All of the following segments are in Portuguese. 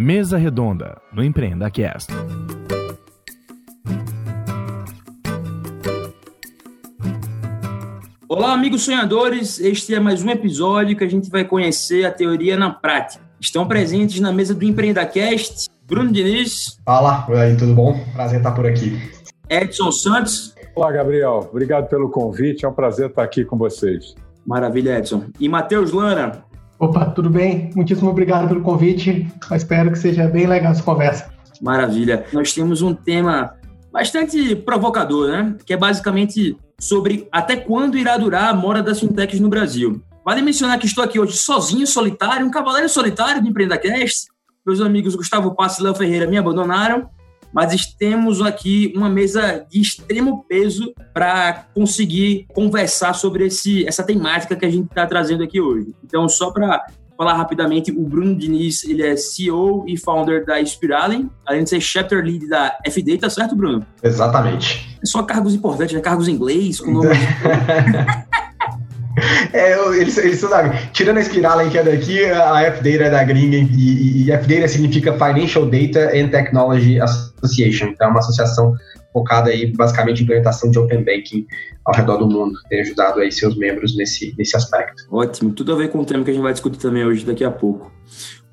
Mesa Redonda, no Empreenda Cast. Olá, amigos sonhadores. Este é mais um episódio que a gente vai conhecer a teoria na prática. Estão presentes na mesa do EmpreendaCast Bruno Diniz. Fala, aí, tudo bom? Prazer estar por aqui. Edson Santos. Olá, Gabriel. Obrigado pelo convite. É um prazer estar aqui com vocês. Maravilha, Edson. E Matheus Lana. Opa, tudo bem? Muitíssimo obrigado pelo convite. Eu espero que seja bem legal essa conversa. Maravilha. Nós temos um tema bastante provocador, né? Que é basicamente sobre até quando irá durar a mora das fintechs no Brasil. Vale mencionar que estou aqui hoje sozinho, solitário, um cavaleiro solitário do EmpreendaCast. Meus amigos Gustavo Passo e Léo Ferreira me abandonaram, mas temos aqui uma mesa de extremo peso para conseguir conversar sobre esse, essa temática que a gente está trazendo aqui hoje. Então, só para falar rapidamente, o Bruno Diniz, ele é CEO e founder da Spiralen, além de ser chapter lead da FD, tá certo, Bruno? Exatamente. É só cargos importantes, né? Cargos em inglês, com nome... É, eles, eles são da, tirando a Spiralen que é daqui, a F-Data é da gringa e, e F-Data significa Financial Data and Technology Association, então é uma associação focada aí basicamente em implementação de Open Banking ao redor do mundo, tem ajudado aí seus membros nesse, nesse aspecto. Ótimo, tudo a ver com o tema que a gente vai discutir também hoje, daqui a pouco.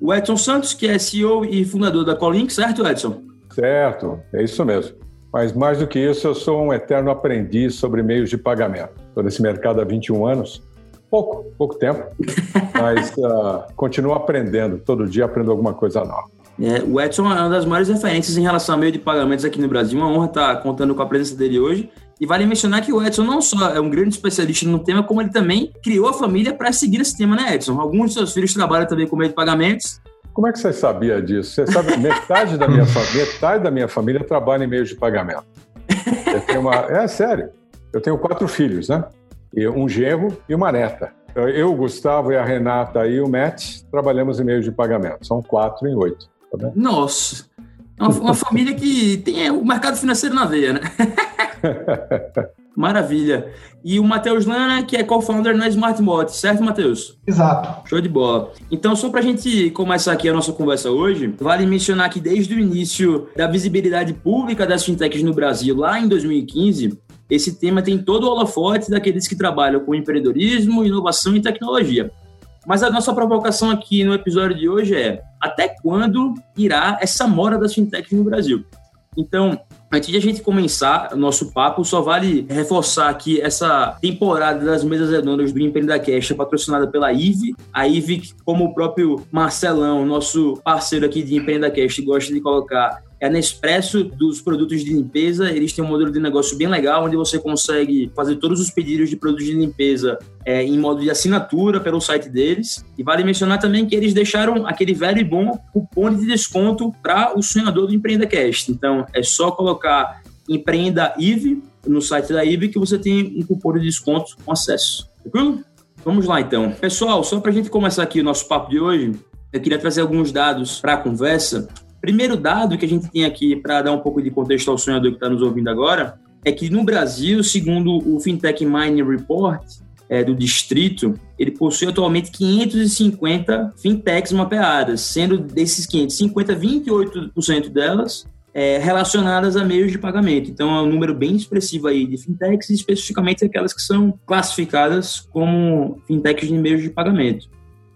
O Edson Santos, que é CEO e fundador da Colink, certo, Edson? Certo, é isso mesmo. Mas mais do que isso, eu sou um eterno aprendiz sobre meios de pagamento. Estou nesse mercado há 21 anos, pouco, pouco tempo, mas uh, continuo aprendendo. Todo dia aprendo alguma coisa nova. É, o Edson é uma das maiores referências em relação a meio de pagamentos aqui no Brasil. Uma honra estar contando com a presença dele hoje. E vale mencionar que o Edson não só é um grande especialista no tema, como ele também criou a família para seguir esse tema, né, Edson? Alguns de seus filhos trabalham também com meio de pagamentos. Como é que você sabia disso? Você sabe, metade da minha, metade da minha família trabalha em meios de pagamento. Uma, é sério. Eu tenho quatro filhos, né? Um genro e uma neta. Eu, o Gustavo e a Renata e o Matt trabalhamos em meios de pagamento. São quatro em oito. Tá Nossa! É uma, uma família que tem o mercado financeiro na veia, né? Maravilha. E o Matheus Lana, que é co-founder na Smart certo, Matheus? Exato. Show de bola. Então, só para a gente começar aqui a nossa conversa hoje, vale mencionar que desde o início da visibilidade pública das fintechs no Brasil, lá em 2015, esse tema tem todo o holofote daqueles que trabalham com empreendedorismo, inovação e tecnologia. Mas a nossa provocação aqui no episódio de hoje é: até quando irá essa mora das fintechs no Brasil? Então, antes de a gente começar o nosso papo, só vale reforçar que essa temporada das mesas redondas do Empreenda é patrocinada pela IVE. A IVE, como o próprio Marcelão, nosso parceiro aqui de Empreenda gosta de colocar, é a Nespresso dos produtos de limpeza. Eles têm um modelo de negócio bem legal, onde você consegue fazer todos os pedidos de produtos de limpeza é, em modo de assinatura pelo site deles. E vale mencionar também que eles deixaram aquele velho e bom cupom de desconto para o sonhador do Empreenda Cast. Então, é só colocar Empreenda IVE no site da IVE que você tem um cupom de desconto com acesso. Tranquilo? Vamos lá, então. Pessoal, só para a gente começar aqui o nosso papo de hoje, eu queria trazer alguns dados para a conversa Primeiro dado que a gente tem aqui para dar um pouco de contexto ao sonhador que está nos ouvindo agora é que no Brasil, segundo o Fintech Mining Report é, do distrito, ele possui atualmente 550 fintechs mapeadas, sendo desses 550, 28% delas é, relacionadas a meios de pagamento. Então é um número bem expressivo aí de fintechs, especificamente aquelas que são classificadas como fintechs de meios de pagamento.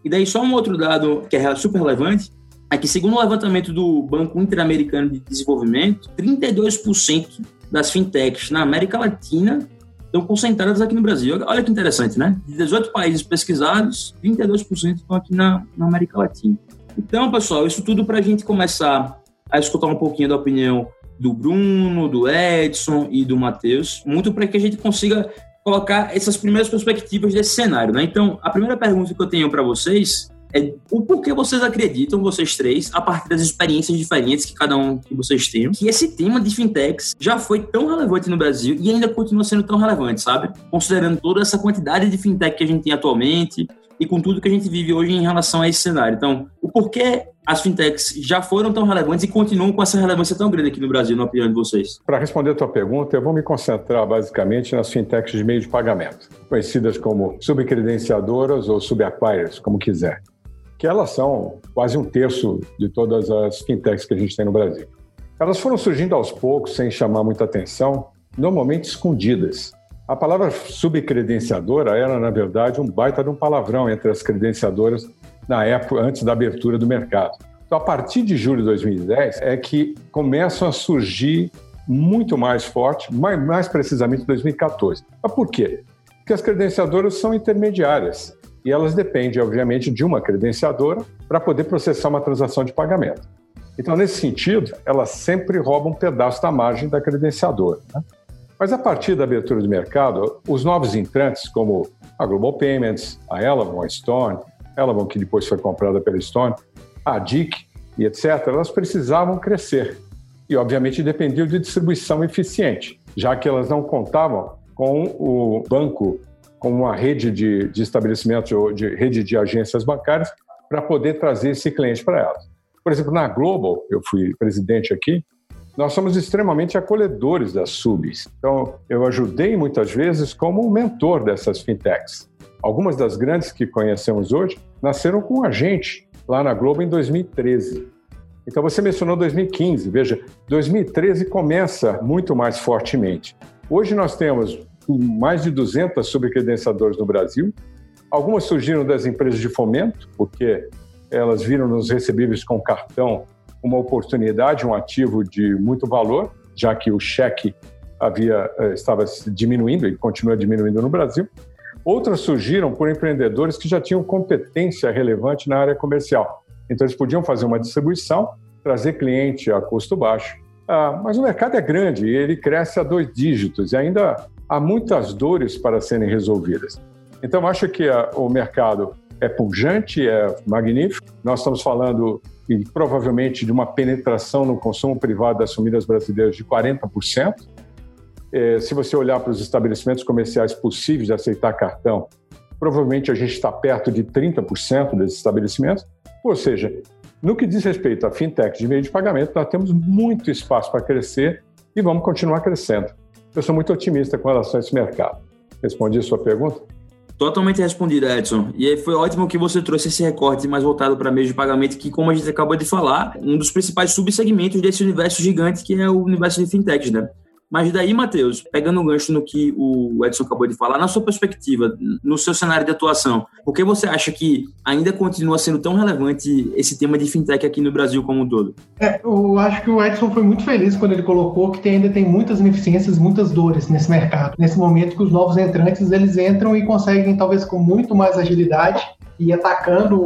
E daí só um outro dado que é super relevante que, segundo o levantamento do Banco Interamericano de Desenvolvimento, 32% das fintechs na América Latina estão concentradas aqui no Brasil. Olha que interessante, né? De 18 países pesquisados, 32% estão aqui na, na América Latina. Então, pessoal, isso tudo para a gente começar a escutar um pouquinho da opinião do Bruno, do Edson e do Matheus, muito para que a gente consiga colocar essas primeiras perspectivas desse cenário, né? Então, a primeira pergunta que eu tenho para vocês é o porquê vocês acreditam, vocês três, a partir das experiências diferentes que cada um que vocês têm, que esse tema de fintechs já foi tão relevante no Brasil e ainda continua sendo tão relevante, sabe? Considerando toda essa quantidade de fintech que a gente tem atualmente e com tudo que a gente vive hoje em relação a esse cenário. Então, o porquê as fintechs já foram tão relevantes e continuam com essa relevância tão grande aqui no Brasil, na opinião de vocês? Para responder a tua pergunta, eu vou me concentrar basicamente nas fintechs de meio de pagamento, conhecidas como subcredenciadoras ou subacquirers, como quiser. Que elas são quase um terço de todas as fintechs que a gente tem no Brasil. Elas foram surgindo aos poucos, sem chamar muita atenção, normalmente escondidas. A palavra subcredenciadora era, na verdade, um baita de um palavrão entre as credenciadoras na época, antes da abertura do mercado. Então, a partir de julho de 2010, é que começam a surgir muito mais forte, mais, mais precisamente em 2014. Mas por quê? Porque as credenciadoras são intermediárias e elas dependem, obviamente, de uma credenciadora para poder processar uma transação de pagamento. Então, nesse sentido, elas sempre roubam um pedaço da margem da credenciadora. Né? Mas a partir da abertura do mercado, os novos entrantes, como a Global Payments, a Elavon, a Stone, Elavon que depois foi comprada pela Stone, a DIC e etc., elas precisavam crescer. E, obviamente, dependiam de distribuição eficiente, já que elas não contavam com o banco, com uma rede de, de estabelecimentos, de rede de agências bancárias, para poder trazer esse cliente para elas. Por exemplo, na Global, eu fui presidente aqui, nós somos extremamente acolhedores das subs. Então, eu ajudei muitas vezes como mentor dessas fintechs. Algumas das grandes que conhecemos hoje nasceram com a gente lá na Globo em 2013. Então, você mencionou 2015. Veja, 2013 começa muito mais fortemente. Hoje nós temos mais de 200 subcredenciadores no Brasil. Algumas surgiram das empresas de fomento, porque elas viram nos recebíveis com cartão uma oportunidade, um ativo de muito valor, já que o cheque havia eh, estava diminuindo e continua diminuindo no Brasil. Outras surgiram por empreendedores que já tinham competência relevante na área comercial. Então, eles podiam fazer uma distribuição, trazer cliente a custo baixo. Ah, mas o mercado é grande ele cresce a dois dígitos e ainda há muitas dores para serem resolvidas. Então, acho que a, o mercado é pujante, é magnífico. Nós estamos falando e provavelmente de uma penetração no consumo privado das famílias brasileiras de 40%. É, se você olhar para os estabelecimentos comerciais possíveis de aceitar cartão, provavelmente a gente está perto de 30% desses estabelecimentos. Ou seja, no que diz respeito a fintech de meio de pagamento, nós temos muito espaço para crescer e vamos continuar crescendo. Eu sou muito otimista com relação a esse mercado. Respondi a sua pergunta? Totalmente respondido, Edson. E foi ótimo que você trouxe esse recorte mais voltado para meios de pagamento, que, como a gente acabou de falar, um dos principais subsegmentos desse universo gigante que é o universo de fintechs, né? Mas daí, Matheus, pegando um gancho no que o Edson acabou de falar, na sua perspectiva, no seu cenário de atuação, por que você acha que ainda continua sendo tão relevante esse tema de fintech aqui no Brasil como um todo? É, eu acho que o Edson foi muito feliz quando ele colocou que ainda tem muitas ineficiências, muitas dores nesse mercado. Nesse momento que os novos entrantes, eles entram e conseguem, talvez com muito mais agilidade, e atacando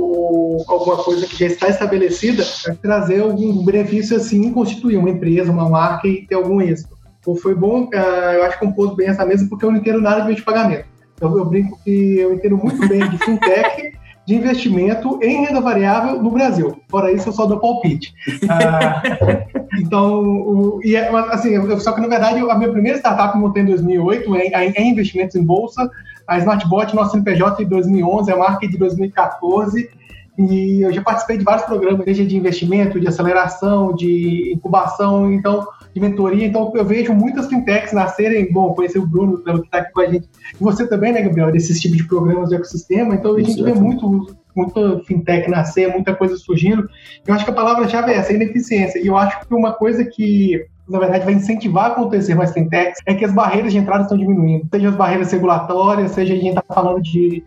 alguma coisa que já está estabelecida, trazer algum benefício assim, constituir uma empresa, uma marca e ter algum êxito foi bom, eu acho que compôs bem essa mesa porque eu não entendo nada de meio de pagamento. Então eu brinco que eu entendo muito bem de fintech, de investimento em renda variável no Brasil. Fora isso, eu só dou palpite. Ah, então, o, e é, assim, só que na verdade a minha primeira startup eu montei em 2008 em, em investimentos em bolsa. A Smartbot, nosso CNPJ de 2011, a marca de 2014. E eu já participei de vários programas, seja de investimento, de aceleração, de incubação. Então, de mentoria. Então, eu vejo muitas fintechs nascerem. Bom, conhecer o Bruno, que está aqui com a gente. E você também, né, Gabriel, desses tipos de programas de ecossistema. Então, a gente vê muito, muita fintech nascer, muita coisa surgindo. Eu acho que a palavra-chave é essa, ineficiência. E eu acho que uma coisa que na verdade, vai incentivar a acontecer mais fintechs, é que as barreiras de entrada estão diminuindo. Seja as barreiras regulatórias, seja a gente está falando de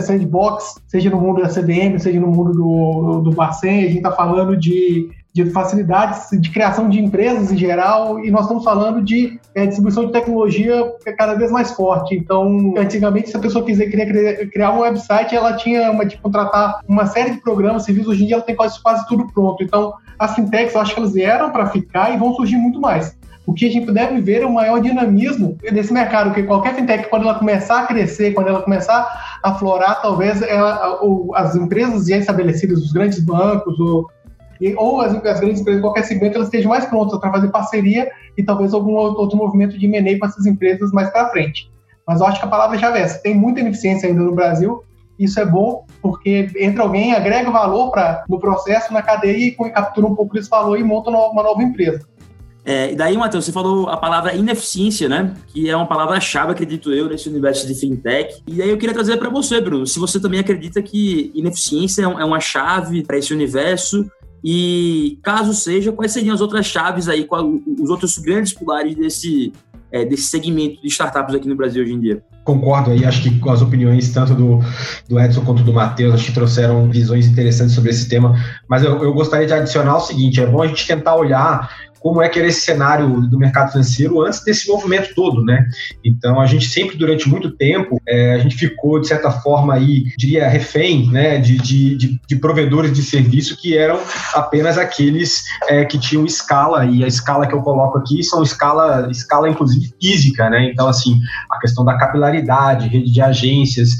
sandbox, seja no mundo da CDM, seja no mundo do, do Bacen, a gente está falando de de facilidades de criação de empresas em geral, e nós estamos falando de é, distribuição de tecnologia cada vez mais forte. Então, antigamente, se a pessoa quiser criar, criar um website, ela tinha uma, de contratar uma série de programas, serviços, hoje em dia ela tem quase, quase tudo pronto. Então, as fintechs, eu acho que elas vieram para ficar e vão surgir muito mais. O que a gente deve ver é um maior dinamismo desse mercado, porque qualquer fintech, quando ela começar a crescer, quando ela começar a florar, talvez ela, as empresas já estabelecidas, os grandes bancos, ou e, ou as, as, grandes empresas qualquer segmento elas estejam mais prontas para fazer parceria e talvez algum outro movimento de M&A para essas empresas mais para frente. Mas eu acho que a palavra-chave é essa. Tem muita ineficiência ainda no Brasil. Isso é bom porque entra alguém, agrega valor pra, no processo, na cadeia e captura um pouco desse valor e monta uma nova empresa. É, e daí, Matheus, você falou a palavra ineficiência, né? Que é uma palavra-chave, acredito eu, nesse universo de fintech. E aí eu queria trazer para você, Bruno, se você também acredita que ineficiência é, é uma chave para esse universo e, caso seja, quais seriam as outras chaves aí, qual, os outros grandes pilares desse, é, desse segmento de startups aqui no Brasil hoje em dia? Concordo aí, acho que as opiniões tanto do, do Edson quanto do Matheus, acho que trouxeram visões interessantes sobre esse tema, mas eu, eu gostaria de adicionar o seguinte, é bom a gente tentar olhar como é que era esse cenário do mercado financeiro antes desse movimento todo, né? Então a gente sempre durante muito tempo é, a gente ficou de certa forma aí diria refém, né, de, de, de, de provedores de serviço que eram apenas aqueles é, que tinham escala e a escala que eu coloco aqui são escala escala inclusive física, né? Então assim a questão da capilaridade, rede de agências,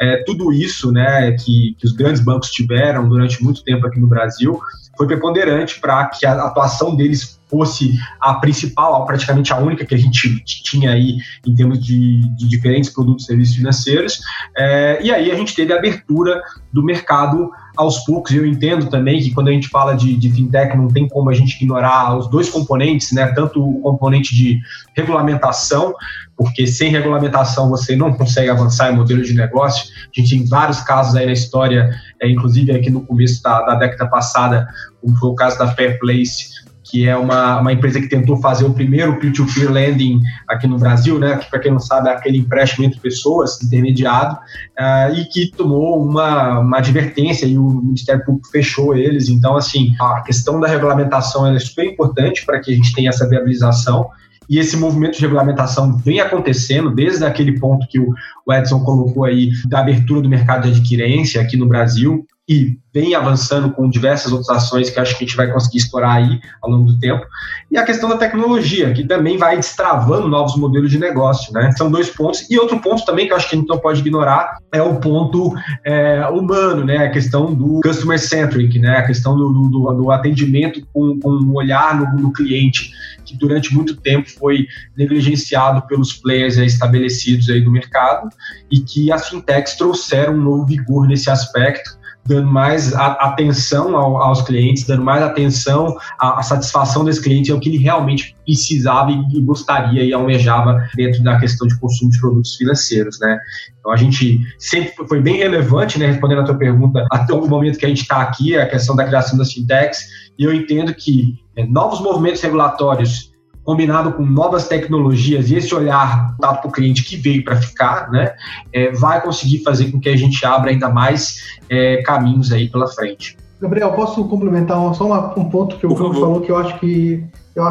é, tudo isso, né, que, que os grandes bancos tiveram durante muito tempo aqui no Brasil foi preponderante para que a atuação deles fosse a principal, praticamente a única que a gente tinha aí em termos de, de diferentes produtos e serviços financeiros. É, e aí a gente teve a abertura do mercado aos poucos. Eu entendo também que quando a gente fala de, de, fintech, não tem como a gente ignorar os dois componentes, né? Tanto o componente de regulamentação, porque sem regulamentação você não consegue avançar em modelo de negócio. A gente tem vários casos aí na história, é, inclusive aqui no começo da, da década passada, como foi o caso da Fair Place, que é uma, uma empresa que tentou fazer o primeiro peer-to-peer lending aqui no Brasil, né, que para quem não sabe é aquele empréstimo entre pessoas, intermediado, uh, e que tomou uma, uma advertência e o Ministério Público fechou eles. Então, assim, a questão da regulamentação é super importante para que a gente tenha essa viabilização. E esse movimento de regulamentação vem acontecendo desde aquele ponto que o Edson colocou aí da abertura do mercado de adquirência aqui no Brasil e vem avançando com diversas outras ações que acho que a gente vai conseguir explorar aí ao longo do tempo. E a questão da tecnologia, que também vai destravando novos modelos de negócio, né? São dois pontos. E outro ponto também que acho que a gente não pode ignorar é o ponto é, humano, né? A questão do customer centric, né? A questão do, do, do atendimento com, com um olhar no, no, cliente, que durante muito tempo foi negligenciado pelos players estabelecidos aí do mercado e que as fintechs trouxeram um novo vigor nesse aspecto dando mais atenção ao, aos clientes, dando mais atenção à, à, satisfação desse cliente, é o que ele realmente precisava e, e, gostaria e almejava dentro da questão de consumo de produtos financeiros, né? Então a gente sempre foi bem relevante, né, respondendo a tua pergunta, até o momento que a gente está aqui, a questão da criação das fintechs, e eu entendo que é, novos movimentos regulatórios combinado com novas tecnologias e esse olhar dado para o cliente que veio para ficar, né, é, vai conseguir fazer com que a gente abra ainda mais é, caminhos aí pela frente. Gabriel, posso complementar só uma, um ponto que o Bruno falou que eu acho que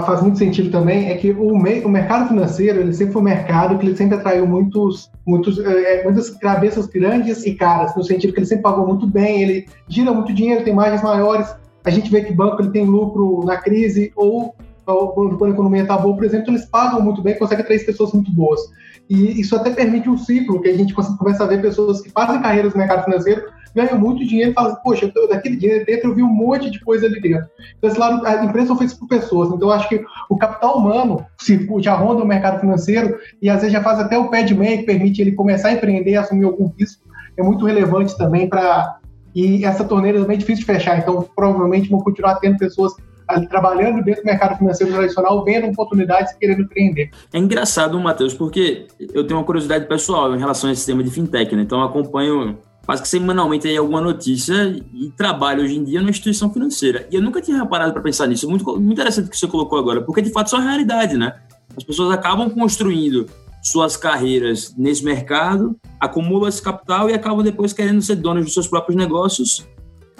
faz muito sentido também, é que o, o mercado financeiro, ele sempre foi um mercado que ele sempre atraiu muitos, muitos, é, muitas cabeças grandes e caras, no sentido que ele sempre pagou muito bem, ele gira muito dinheiro, tem margens maiores, a gente vê que banco ele tem lucro na crise ou quando a economia está boa, por exemplo, eles pagam muito bem, conseguem atrair pessoas muito boas. E isso até permite um ciclo que a gente começa a ver pessoas que fazem carreiras no mercado financeiro, ganham muito dinheiro e falam assim, poxa, eu, daquele dinheiro dentro eu vi um monte de coisa ali dentro. Então, esse lado, as empresas são feitas por pessoas. Então, eu acho que o capital humano já ronda o mercado financeiro e às vezes já faz até o pé de que permite ele começar a empreender, assumir algum risco. É muito relevante também para. E essa torneira também é difícil de fechar, então provavelmente vão continuar tendo pessoas trabalhando dentro do mercado financeiro tradicional, vendo oportunidades e querendo empreender. É engraçado, Matheus, porque eu tenho uma curiosidade pessoal em relação a esse tema de fintech, né? Então eu acompanho quase que semanalmente aí alguma notícia e trabalho hoje em dia numa instituição financeira. E eu nunca tinha reparado para pensar nisso. Muito, muito interessante o que você colocou agora, porque de fato isso é uma realidade, né? As pessoas acabam construindo suas carreiras nesse mercado, acumulam esse capital e acabam depois querendo ser donos dos seus próprios negócios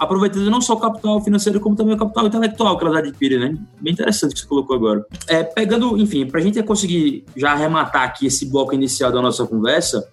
aproveitando não só o capital financeiro, como também o capital intelectual que elas adquirem, né? Bem interessante o que você colocou agora. É, pegando, enfim, para a gente conseguir já arrematar aqui esse bloco inicial da nossa conversa,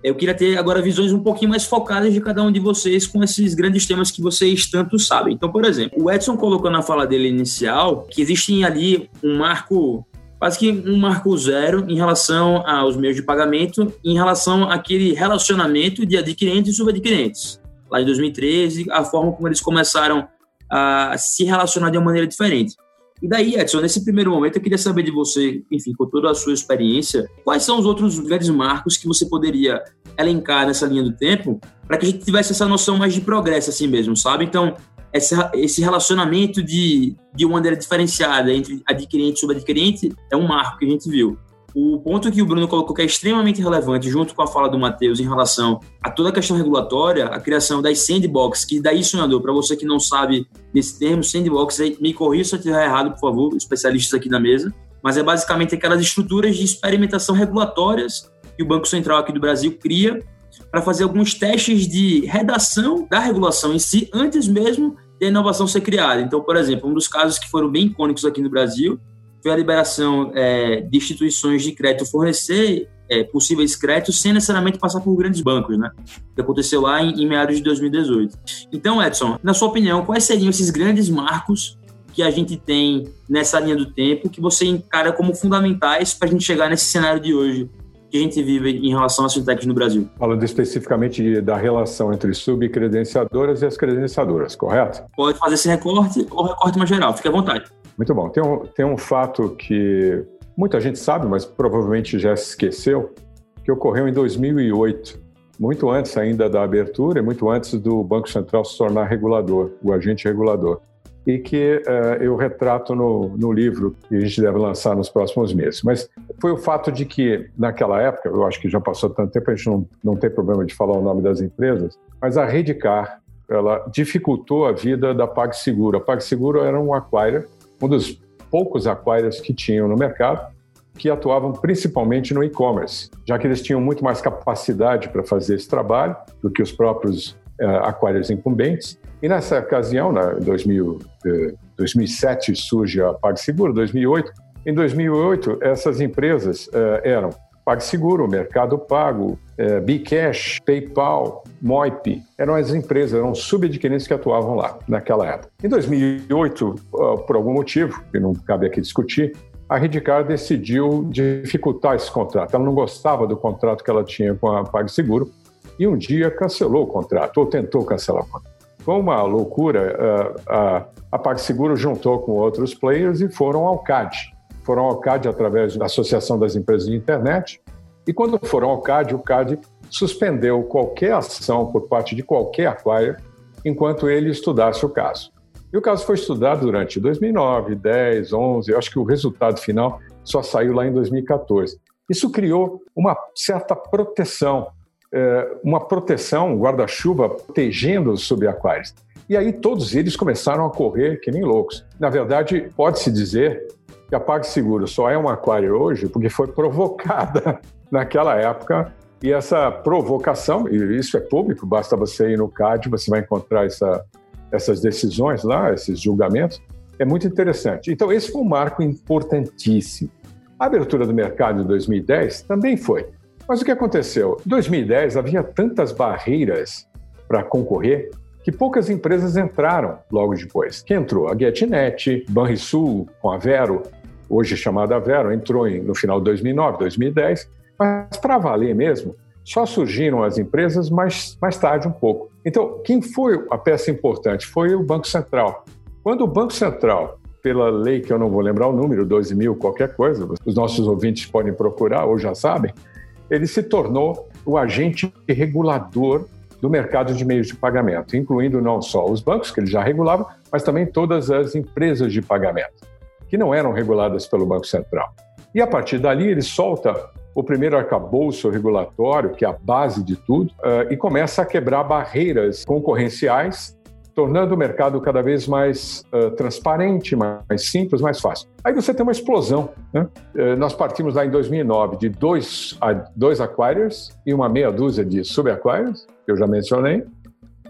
eu queria ter agora visões um pouquinho mais focadas de cada um de vocês com esses grandes temas que vocês tanto sabem. Então, por exemplo, o Edson colocou na fala dele inicial que existe ali um marco quase que um marco zero em relação aos meios de pagamento, em relação àquele relacionamento de adquirentes e subadquirentes lá em 2013, a forma como eles começaram a se relacionar de uma maneira diferente. E daí, Edson, nesse primeiro momento, eu queria saber de você, enfim, com toda a sua experiência, quais são os outros grandes marcos que você poderia elencar nessa linha do tempo para que a gente tivesse essa noção mais de progresso assim mesmo, sabe? Então, essa, esse relacionamento de, de uma maneira diferenciada entre adquirente e subadquirente é um marco que a gente viu. O ponto que o Bruno colocou que é extremamente relevante, junto com a fala do Matheus, em relação a toda a questão regulatória, a criação das sandbox, que daí, sonhador, para você que não sabe desse termo, sandbox, me corrija se eu estiver errado, por favor, especialistas aqui na mesa, mas é basicamente aquelas estruturas de experimentação regulatórias que o Banco Central aqui do Brasil cria para fazer alguns testes de redação da regulação em si, antes mesmo da inovação ser criada. Então, por exemplo, um dos casos que foram bem icônicos aqui no Brasil foi a liberação é, de instituições de crédito fornecer é, possíveis créditos sem necessariamente passar por grandes bancos, né? Que aconteceu lá em, em meados de 2018. Então, Edson, na sua opinião, quais seriam esses grandes marcos que a gente tem nessa linha do tempo que você encara como fundamentais para a gente chegar nesse cenário de hoje que a gente vive em relação às fintechs no Brasil? Falando especificamente da relação entre subcredenciadoras e as credenciadoras, correto? Pode fazer esse recorte ou recorte mais geral, fique à vontade. Muito bom. Tem um, tem um fato que muita gente sabe, mas provavelmente já se esqueceu, que ocorreu em 2008, muito antes ainda da abertura e muito antes do Banco Central se tornar regulador, o agente regulador e que uh, eu retrato no, no livro que a gente deve lançar nos próximos meses. Mas foi o fato de que, naquela época, eu acho que já passou tanto tempo, a gente não, não tem problema de falar o nome das empresas, mas a Redcar, ela dificultou a vida da PagSeguro. A PagSeguro era um acquirer, um dos poucos acquirers que tinham no mercado, que atuavam principalmente no e-commerce, já que eles tinham muito mais capacidade para fazer esse trabalho do que os próprios uh, acquirers incumbentes. E nessa ocasião, na 2000, 2007 surge a PagSeguro, 2008. Em 2008, essas empresas uh, eram PagSeguro, Mercado Pago, uh, Bcash, PayPal, Moip. Eram as empresas, eram subadquirentes que atuavam lá naquela época. Em 2008, uh, por algum motivo, que não cabe aqui discutir, a Redcar decidiu dificultar esse contrato. Ela não gostava do contrato que ela tinha com a PagSeguro e um dia cancelou o contrato, ou tentou cancelar o contrato. Foi uma loucura. A, a PagSeguro juntou com outros players e foram ao CAD. Foram ao CAD através da Associação das Empresas de Internet. E quando foram ao CAD, o CAD suspendeu qualquer ação por parte de qualquer acquire enquanto ele estudasse o caso. E o caso foi estudado durante 2009, 10, 11, eu acho que o resultado final só saiu lá em 2014. Isso criou uma certa proteção é, uma proteção, um guarda-chuva protegendo os subaquários. E aí todos eles começaram a correr que nem loucos. Na verdade, pode-se dizer que a PagSeguro só é um aquário hoje porque foi provocada naquela época e essa provocação, e isso é público, basta você ir no CAD, você vai encontrar essa, essas decisões lá, esses julgamentos, é muito interessante. Então, esse foi um marco importantíssimo. A abertura do mercado em 2010 também foi. Mas o que aconteceu? Em 2010 havia tantas barreiras para concorrer que poucas empresas entraram logo depois. Quem entrou? A GetNet, Banrisul com a Vero, hoje chamada Vero, entrou no final de 2009, 2010, mas para valer mesmo, só surgiram as empresas mais, mais tarde um pouco. Então, quem foi a peça importante? Foi o Banco Central. Quando o Banco Central, pela lei que eu não vou lembrar o número, 12 mil, qualquer coisa, os nossos ouvintes podem procurar ou já sabem, ele se tornou o agente regulador do mercado de meios de pagamento, incluindo não só os bancos, que ele já regulava, mas também todas as empresas de pagamento, que não eram reguladas pelo Banco Central. E a partir dali ele solta o primeiro arcabouço regulatório, que é a base de tudo, uh, e começa a quebrar barreiras concorrenciais tornando o mercado cada vez mais uh, transparente, mais simples, mais fácil. Aí você tem uma explosão. Né? Uh, nós partimos lá em 2009 de dois, dois acquirers e uma meia dúzia de sub-acquirers, que eu já mencionei,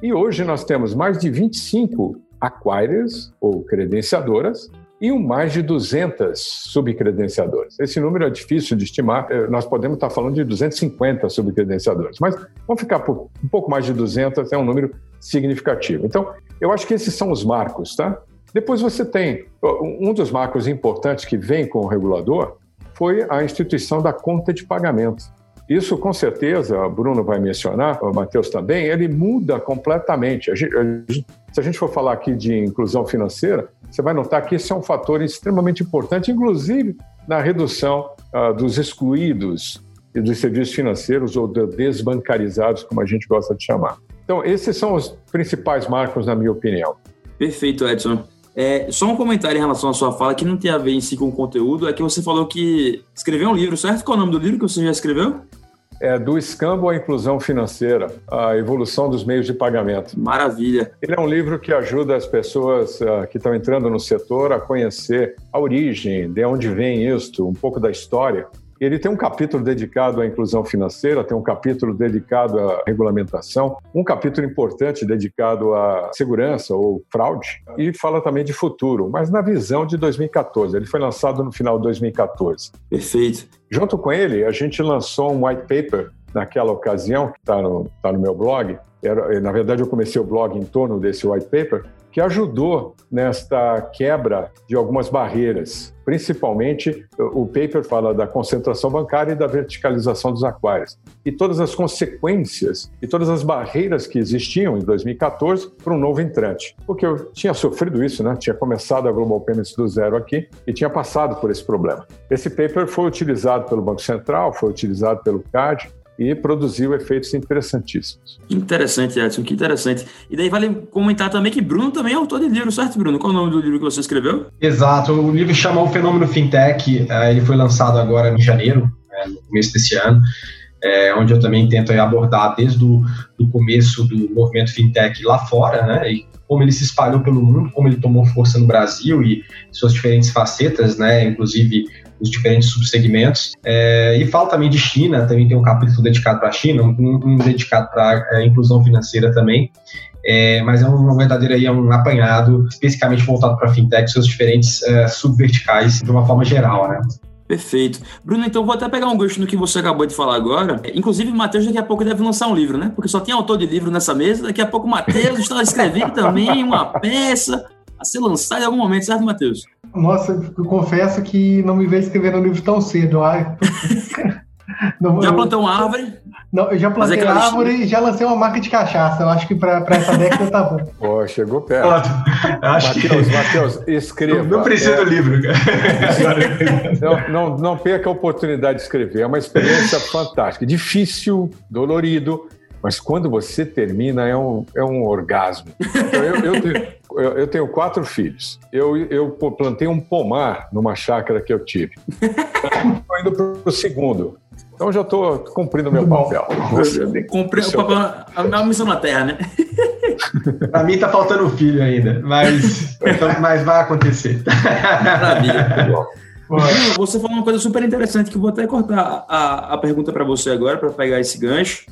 e hoje nós temos mais de 25 acquirers ou credenciadoras e um mais de 200 subcredenciadores. Esse número é difícil de estimar, eh, nós podemos estar falando de 250 subcredenciadores, mas vamos ficar por um pouco mais de 200, é um número significativo. Então, eu acho que esses são os marcos, tá? Depois você tem um dos marcos importantes que vem com o regulador foi a instituição da conta de pagamento. Isso, com certeza, Bruno vai mencionar, o Matheus também, ele muda completamente. A gente, a gente, se a gente for falar aqui de inclusão financeira, você vai notar que esse é um fator extremamente importante, inclusive na redução uh, dos excluídos e dos serviços financeiros ou desbancarizados, como a gente gosta de chamar. Então, esses são os principais marcos, na minha opinião. Perfeito, Edson. É, só um comentário em relação à sua fala que não tem a ver em si com o conteúdo, é que você falou que escreveu um livro, certo? Qual é o nome do livro que você já escreveu? É do escambo à inclusão financeira, a evolução dos meios de pagamento. Maravilha. Ele é um livro que ajuda as pessoas uh, que estão entrando no setor a conhecer a origem, de onde vem isto, um pouco da história ele tem um capítulo dedicado à inclusão financeira, tem um capítulo dedicado à regulamentação, um capítulo importante dedicado à segurança ou fraude, e fala também de futuro, mas na visão de 2014. Ele foi lançado no final de 2014. Perfeito. Junto com ele, a gente lançou um white paper naquela ocasião, que está no, tá no meu blog. Era, na verdade, eu comecei o blog em torno desse white paper, que ajudou nesta quebra de algumas barreiras. Principalmente, o paper fala da concentração bancária e da verticalização dos aquários. E todas as consequências e todas as barreiras que existiam em 2014 para um novo entrante. Porque eu tinha sofrido isso, né? Tinha começado a Global Payments do zero aqui e tinha passado por esse problema. Esse paper foi utilizado pelo Banco Central, foi utilizado pelo CAD, e produziu efeitos interessantíssimos. Interessante, Edson, que interessante. E daí vale comentar também que Bruno também é autor de livro, certo, Bruno? Qual é o nome do livro que você escreveu? Exato, o livro chama O Fenômeno Fintech, é, ele foi lançado agora em janeiro, é, no começo desse ano, é, onde eu também tento abordar desde o do começo do movimento fintech lá fora, né, e como ele se espalhou pelo mundo, como ele tomou força no Brasil e suas diferentes facetas, né, inclusive os diferentes subsegmentos. É, e falo também de China, também tem um capítulo dedicado para a China, um, um dedicado para a é, inclusão financeira também. É, mas é um verdadeiro aí, é um apanhado especificamente voltado para fintech, seus diferentes é, subverticais de uma forma geral, né? Perfeito. Bruno, então vou até pegar um gancho no que você acabou de falar agora. Inclusive, o Matheus daqui a pouco deve lançar um livro, né? Porque só tem autor de livro nessa mesa. Daqui a pouco o Matheus está escrevendo também uma peça a ser lançada em algum momento, certo, Matheus? Nossa, eu confesso que não me vejo escrevendo um livro tão cedo. Ai. Não, já plantou uma árvore? Não, eu já plantei uma árvore e já lancei uma marca de caixaça. Eu acho que para essa década tá bom. Pô, chegou perto. Matheus, que... Matheus, escreva. Não, não precisa é... do livro. não, não, não perca a oportunidade de escrever. É uma experiência fantástica. Difícil, dolorido, mas quando você termina é um, é um orgasmo. Então, eu, eu, tenho, eu, eu, tenho quatro filhos. Eu, eu plantei um pomar numa chácara que eu tive. Estou indo para o segundo. Então já estou cumprindo o meu papel. Cumpri o papel, a, a missão na Terra, né? Para mim está faltando um filho ainda, mas, então, mas vai acontecer. Maravilha. Você falou uma coisa super interessante que eu vou até cortar a, a pergunta para você agora, para pegar esse gancho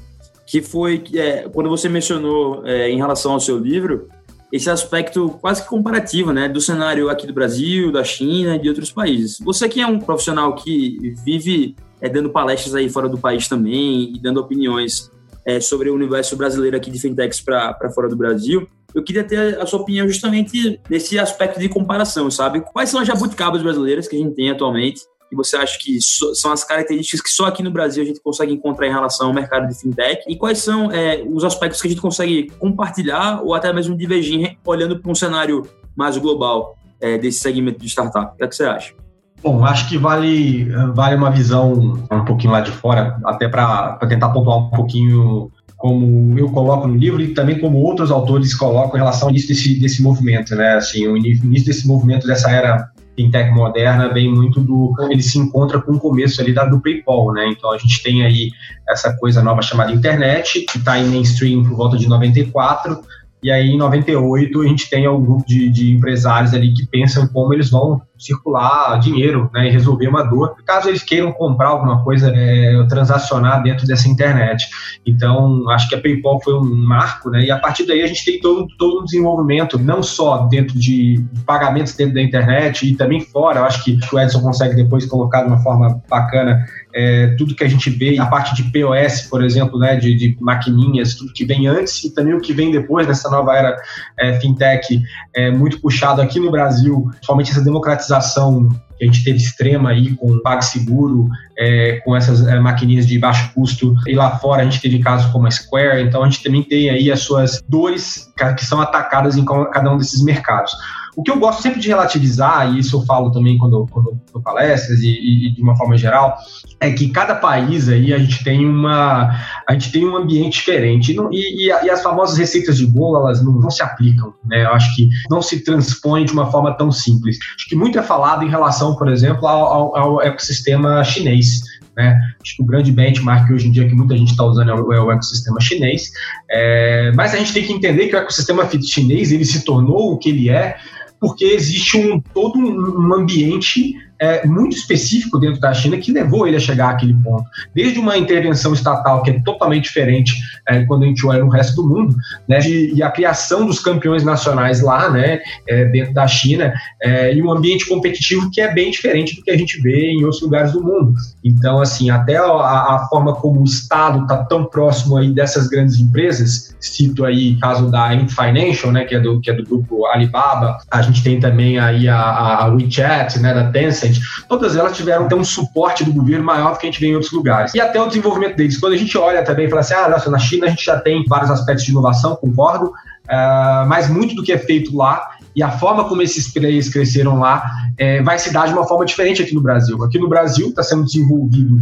que foi é, quando você mencionou é, em relação ao seu livro esse aspecto quase que comparativo, né, do cenário aqui do Brasil, da China e de outros países. Você que é um profissional que vive é, dando palestras aí fora do país também e dando opiniões é, sobre o universo brasileiro aqui de fintechs para fora do Brasil, eu queria ter a sua opinião justamente nesse aspecto de comparação, sabe? Quais são as jabuticabas brasileiras que a gente tem atualmente que você acha que são as características que só aqui no Brasil a gente consegue encontrar em relação ao mercado de fintech? E quais são é, os aspectos que a gente consegue compartilhar ou até mesmo divergir olhando para um cenário mais global é, desse segmento de startup? O que, é que você acha? Bom, acho que vale, vale uma visão um pouquinho lá de fora, até para tentar pontuar um pouquinho como eu coloco no livro e também como outros autores colocam em relação ao início desse, desse movimento, né? Assim, o início desse movimento dessa era fintech moderna vem muito do ele se encontra com o começo ali da, do PayPal, né? Então a gente tem aí essa coisa nova chamada internet que está em mainstream por volta de 94 e aí em 98 a gente tem um grupo de, de empresários ali que pensam como eles vão circular dinheiro né, e resolver uma dor, caso eles queiram comprar alguma coisa, é, transacionar dentro dessa internet. Então, acho que a PayPal foi um marco, né, e a partir daí a gente tem todo, todo um desenvolvimento, não só dentro de pagamentos dentro da internet e também fora. Eu acho que o Edson consegue depois colocar de uma forma bacana é, tudo que a gente vê, a parte de POS, por exemplo, né, de, de, maquininhas, tudo que vem antes e também o que vem depois dessa nova era é, fintech, é, muito puxado aqui no Brasil, principalmente essa democratização que a gente teve extrema aí com o PagSeguro, é, com essas é, maquininhas de baixo custo. E lá fora a gente teve casos como a Square, então a gente também tem aí as suas dores que são atacadas em cada um desses mercados. O que eu gosto sempre de relativizar, e isso eu falo também quando, quando dou palestras e, e, de uma forma geral, é que cada país aí a gente tem uma a gente tem um ambiente diferente e, e, e as famosas receitas de bolo elas não, não, se aplicam, né? Eu acho que não se transpõe de uma forma tão simples. Acho que muito é falado em relação, por exemplo, ao, ao, ao ecossistema chinês. Né? Acho que o grande benchmark hoje em dia que muita gente está usando é o, é o, ecossistema chinês. É, mas a gente tem que entender que o ecossistema chinês ele se tornou o que ele é porque existe um, todo um ambiente é, muito específico dentro da China que levou ele a chegar àquele ponto. Desde uma intervenção estatal que é totalmente diferente é, quando a gente olha no resto do mundo, né, de, e a criação dos campeões nacionais lá, né, é, dentro da China, é, e um ambiente competitivo que é bem diferente do que a gente vê em outros lugares do mundo. Então, assim, até a, a forma como o Estado está tão próximo aí dessas grandes empresas, cito aí o caso da Ant Financial, né, que é do que é do grupo Alibaba, a gente tem também aí a, a WeChat, né, da Tencent todas elas tiveram ter um suporte do governo maior do que a gente vê em outros lugares. E até o desenvolvimento deles. Quando a gente olha também e fala assim, ah, nossa, na China a gente já tem vários aspectos de inovação, concordo, uh, mas muito do que é feito lá e a forma como esses players cresceram lá é, vai se dar de uma forma diferente aqui no Brasil. Aqui no Brasil está sendo desenvolvido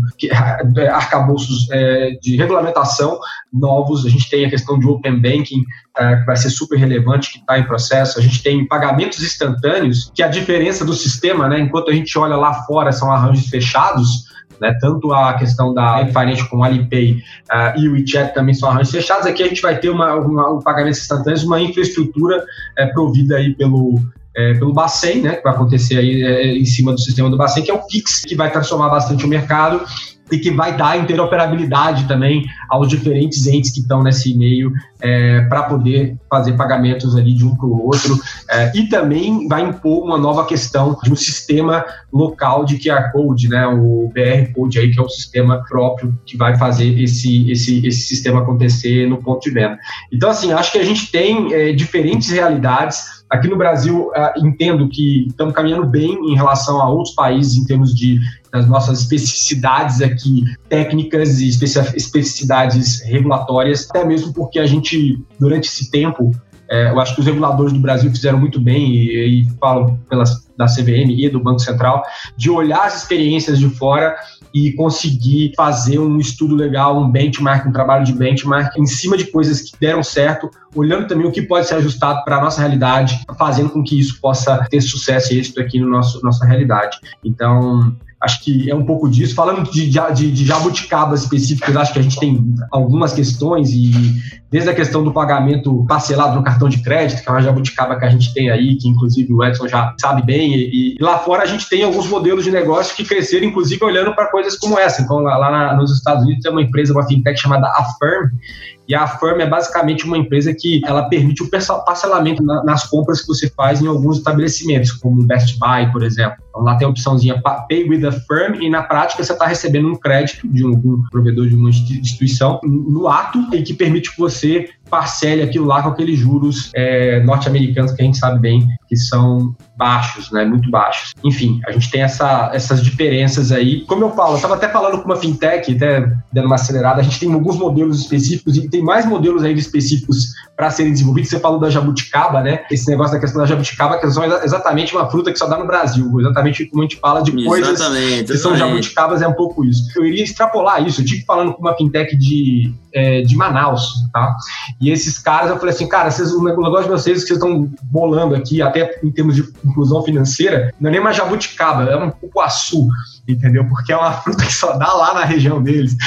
é, arcabouços é, de regulamentação novos, a gente tem a questão de Open Banking, é, que vai ser super relevante, que está em processo, a gente tem pagamentos instantâneos, que a diferença do sistema, né, enquanto a gente olha lá fora, são arranjos fechados, né? Tanto a questão da Finance com o Alipay uh, e o WeChat também são arranjos fechados. Aqui a gente vai ter uma, uma um pagamento instantâneo, uma infraestrutura é, provida aí pelo, é, pelo Bacen, né, que vai acontecer aí é, em cima do sistema do Bacen, que é o Pix, que vai transformar bastante o mercado e que vai dar interoperabilidade também aos diferentes entes que estão nesse meio é, para poder fazer pagamentos ali de um para o outro é, e também vai impor uma nova questão de um sistema local de QR Code, né, o BR Code aí que é o sistema próprio que vai fazer esse, esse, esse sistema acontecer no ponto de venda. Então assim, acho que a gente tem é, diferentes realidades Aqui no Brasil, uh, entendo que estamos caminhando bem em relação a outros países em termos de das nossas especificidades aqui técnicas e especificidades regulatórias, até mesmo porque a gente, durante esse tempo, é, eu acho que os reguladores do Brasil fizeram muito bem, e, e falo pelas, da CVM e do Banco Central, de olhar as experiências de fora e conseguir fazer um estudo legal, um benchmark, um trabalho de benchmark em cima de coisas que deram certo, olhando também o que pode ser ajustado para a nossa realidade, fazendo com que isso possa ter sucesso e êxito aqui no nosso nossa realidade. Então, Acho que é um pouco disso. Falando de, de, de jabuticabas específicas, acho que a gente tem algumas questões, e desde a questão do pagamento parcelado no cartão de crédito, que é uma jabuticaba que a gente tem aí, que inclusive o Edson já sabe bem, e, e lá fora a gente tem alguns modelos de negócio que cresceram, inclusive olhando para coisas como essa. Então, lá, lá nos Estados Unidos tem uma empresa, uma fintech chamada Affirm, e a Affirm é basicamente uma empresa que ela permite o parcelamento nas compras que você faz em alguns estabelecimentos, como Best Buy, por exemplo. Então lá tem a opçãozinha Pay with a Firm e na prática você está recebendo um crédito de um, um, provedor de uma instituição no ato e que permite que você parcele aquilo lá com aqueles juros é, norte-americanos que a gente sabe bem que são baixos, né, muito baixos. Enfim, a gente tem essa, essas diferenças aí. Como eu falo, eu estava até falando com uma fintech, até dando uma acelerada, a gente tem alguns modelos específicos e tem mais modelos ainda específicos para serem desenvolvidos. Você falou da jabuticaba, né? Esse negócio da questão da jabuticaba, que são exatamente uma fruta que só dá no Brasil, exatamente como a gente fala de coisas exatamente, que são jabuticabas, é um pouco isso. Eu iria extrapolar isso, eu tive falando com uma fintech de, é, de Manaus, tá? E esses caras, eu falei assim, cara, vocês, o negócio de vocês que vocês estão bolando aqui, até em termos de inclusão financeira, não é nem uma jabuticaba, é um cupuaçu entendeu? Porque é uma fruta que só dá lá na região deles?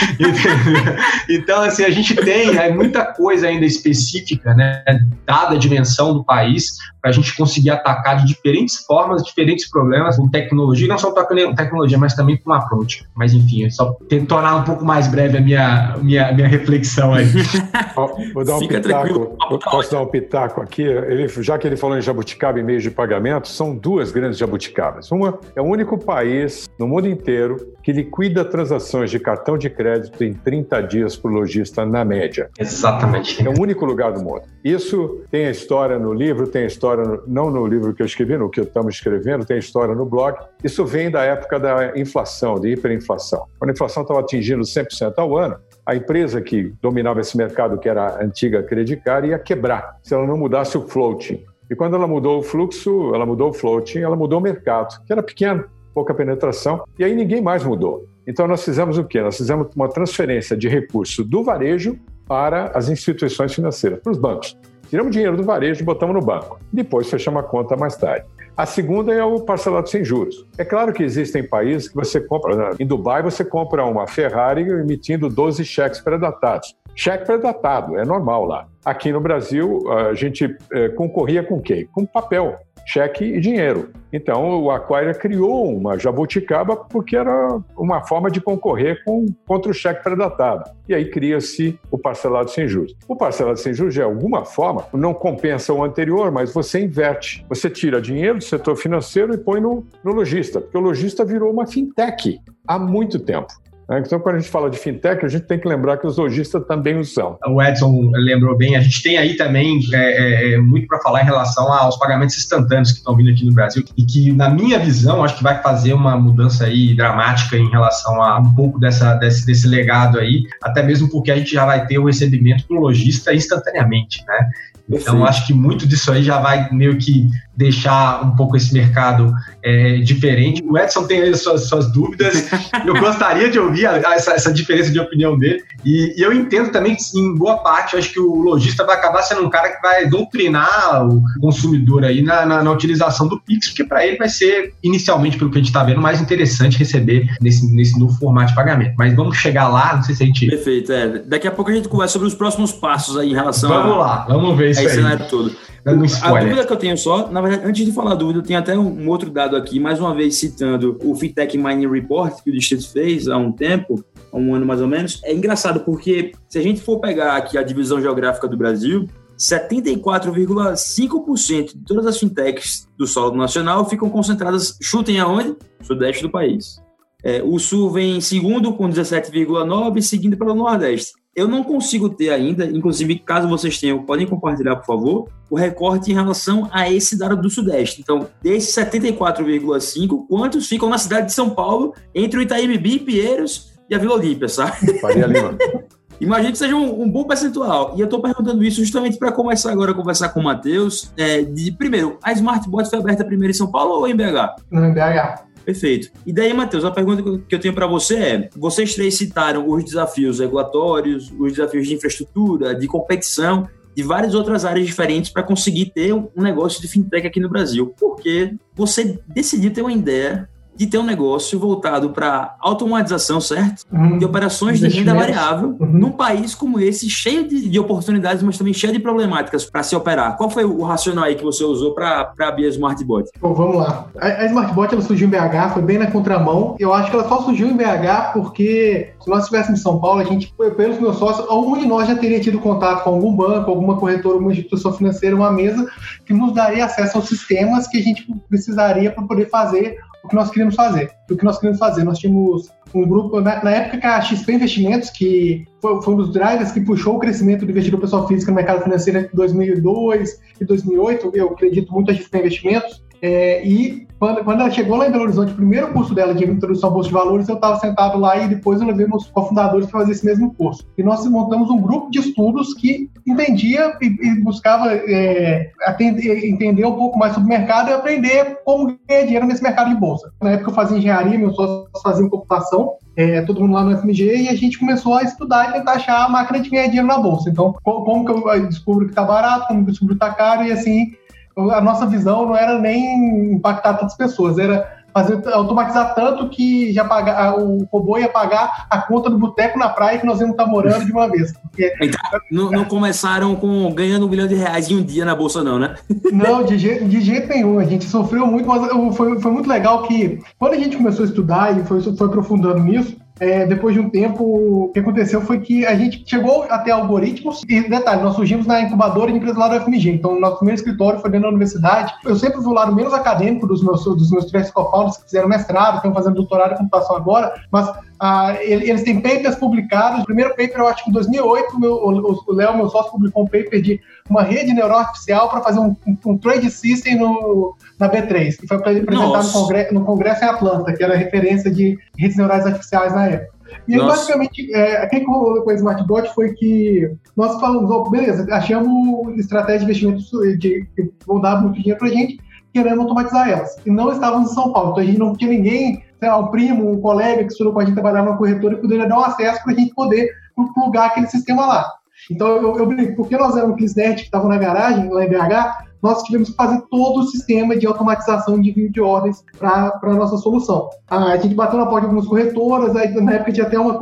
Então, assim, a gente tem é, muita coisa ainda específica, né, dada a dimensão do país, para a gente conseguir atacar de diferentes formas, diferentes problemas, com tecnologia, não só com tecnologia, mas também com approach. Mas, enfim, só tentar tornar um pouco mais breve a minha, minha, minha reflexão aí. Vou dar um Fica pitaco, posso dar um pitaco aqui? Ele, já que ele falou em jabuticaba e meios de pagamento, são duas grandes jabuticabas. Uma é o único país no mundo mundo inteiro que liquida transações de cartão de crédito em 30 dias para o lojista, na média. Exatamente. É o único lugar do mundo. Isso tem a história no livro, tem a história, no, não no livro que eu escrevi, no que estamos escrevendo, tem a história no blog. Isso vem da época da inflação, de hiperinflação. Quando a inflação estava atingindo 100% ao ano, a empresa que dominava esse mercado, que era a antiga Credicar, ia quebrar se ela não mudasse o floating. E quando ela mudou o fluxo, ela mudou o floating, ela mudou o mercado, que era pequeno, pouca penetração, e aí ninguém mais mudou. Então nós fizemos o quê? Nós fizemos uma transferência de recurso do varejo para as instituições financeiras, para os bancos. Tiramos dinheiro do varejo e botamos no banco. Depois fechamos a conta mais tarde. A segunda é o parcelado sem juros. É claro que existem países que você compra. Em Dubai, você compra uma Ferrari emitindo 12 cheques predatados. Cheque predatado, é normal lá. Aqui no Brasil, a gente é, concorria com o quê? Com papel cheque e dinheiro. Então, o Aquaria criou uma jabuticaba porque era uma forma de concorrer com, contra o cheque predatado. E aí cria-se o parcelado sem juros. O parcelado sem juros, de alguma forma, não compensa o anterior, mas você inverte. Você tira dinheiro do setor financeiro e põe no, no lojista, porque o lojista virou uma fintech há muito tempo. Né? Então, quando a gente fala de fintech, a gente tem que lembrar que os lojistas também o são. O Edson lembrou bem, a gente tem aí também é, é, é muito para falar em relação aos pagamentos instantâneos que estão vindo aqui no Brasil e que, na minha visão, acho que vai fazer uma mudança aí dramática em relação a um pouco dessa, desse, desse legado aí, até mesmo porque a gente já vai ter o recebimento do lojista instantaneamente, né? Então, acho que muito disso aí já vai meio que deixar um pouco esse mercado é, diferente. O Edson tem aí suas, suas dúvidas, eu gostaria de ouvir a, a, essa, essa, diferença de opinião dele. E, e, eu entendo também que, em boa parte, eu acho que o lojista vai acabar sendo um cara que vai doutrinar o consumidor aí na, na, na utilização do Pix, porque para ele vai ser, inicialmente, pelo que a gente está vendo, mais interessante receber nesse, nesse novo formato de pagamento. Mas vamos chegar lá, não sei se a gente. Perfeito, é. Daqui a pouco a gente conversa sobre os próximos passos aí em relação vamos a. Vamos lá, vamos ver isso aí. cenário todo. A dúvida que eu tenho só, na verdade, antes de falar a dúvida, eu tenho até um outro dado aqui, mais uma vez citando o Fintech Mining Report que o Distrito fez há um tempo, há um ano mais ou menos. É engraçado porque se a gente for pegar aqui a divisão geográfica do Brasil, 74,5% de todas as fintechs do solo nacional ficam concentradas, chutem aonde? Sudeste do país. É, o Sul vem em segundo com 17,9%, seguindo pelo Nordeste. Eu não consigo ter ainda, inclusive, caso vocês tenham, podem compartilhar, por favor, o recorte em relação a esse dado do Sudeste. Então, desses 74,5, quantos ficam na cidade de São Paulo, entre o Itaíbibi, Pinheiros e a Vila Olímpia, sabe? Faria Lima. Imagino que seja um, um, bom percentual. E eu estou perguntando isso justamente para começar agora a conversar com o Matheus. É, de, primeiro, a Smartbot foi aberta primeiro em São Paulo ou em BH? Não, em BH. Perfeito. E daí, Matheus, a pergunta que eu tenho para você é: vocês três citaram os desafios regulatórios, os desafios de infraestrutura, de competição, de várias outras áreas diferentes para conseguir ter um negócio de fintech aqui no Brasil. Porque você decidiu ter uma ideia de ter um negócio voltado para automatização, certo? Uhum. De operações de renda variável uhum. num país como esse, cheio de, de oportunidades, mas também cheio de problemáticas para se operar. Qual foi o racional aí que você usou para abrir a Smartbot? Bom, vamos lá. A, a Smartbot ela surgiu em BH, foi bem na contramão. Eu acho que ela só surgiu em BH porque se nós estivéssemos em São Paulo, a gente, pelos meus sócios, algum de nós já teria tido contato com algum banco, alguma corretora, uma instituição financeira, uma mesa que nos daria acesso aos sistemas que a gente precisaria para poder fazer o que nós queríamos fazer. O que nós queríamos fazer, nós tínhamos um grupo, na, na época que a XP Investimentos, que foi, foi, um dos drivers que puxou o crescimento do investidor pessoal físico no mercado financeiro entre 2002 e 2008, eu acredito muito a XP Investimentos, é, e quando, quando, ela chegou lá em Belo Horizonte, o primeiro curso dela de introdução ao bolsa de valores, eu estava sentado lá e depois eu levei meus cofundadores para fazer esse mesmo curso. E nós montamos um grupo de estudos que entendia e, e buscava é, atender, entender um pouco mais sobre o mercado e aprender como ganhar dinheiro nesse mercado de bolsa. Na época eu fazia engenharia, meus sócios faziam computação, é, todo mundo lá no FMG, e a gente começou a estudar e tentar achar a máquina de ganhar dinheiro na bolsa. Então, como que eu descubro que está barato, como que eu descubro que está caro, e assim a nossa visão não era nem impactar tantas pessoas, era fazer automatizar tanto que já pagar, o robô ia pagar a conta do boteco na praia que nós íamos estar morando de uma vez. Porque... Então, não, não, começaram com ganhando um milhão de reais em um dia na bolsa, não, né? Não, de jeito, de jeito nenhum. A gente sofreu muito, mas foi, foi muito legal que quando a gente começou a estudar e foi, foi aprofundando nisso, é, depois de um tempo, o que aconteceu foi que a gente chegou até algoritmos, e detalhe, nós surgimos na incubadora de empresa lá do FMG, então nosso primeiro escritório foi dentro da universidade. Eu sempre vi o lado menos acadêmico dos meus, dos meus três co-founders que fizeram mestrado, estão fazendo doutorado em computação agora, mas ah, eles têm papers publicados. O primeiro paper, eu acho que em 2008, meu, o Léo, meu sócio, publicou um paper de uma rede neural artificial para fazer um, um, um, trade system no, na B3, que foi apresentado no congresso, no congresso em Atlanta, que era referência de redes neurais artificiais na época. E aí, basicamente, é, quem rolou com o SmartBot foi que nós falamos, oh, beleza, achamos estratégia de investimento de, que vão dar muito dinheiro para a gente, querendo automatizar elas. E não estávamos em São Paulo, então a gente não tinha ninguém, sei lá, um primo, um colega que estudou com a gente trabalhar numa corretora e poderia dar um acesso para a gente poder plugar aquele sistema lá. Então eu, eu brinco, porque nós éramos aqueles nerds que estavam na garagem, lá em BH, nós tivemos que fazer todo o sistema de automatização de envio de ordens para a nossa solução. A gente bateu na porta de algumas corretoras, aí na época tinha até uma.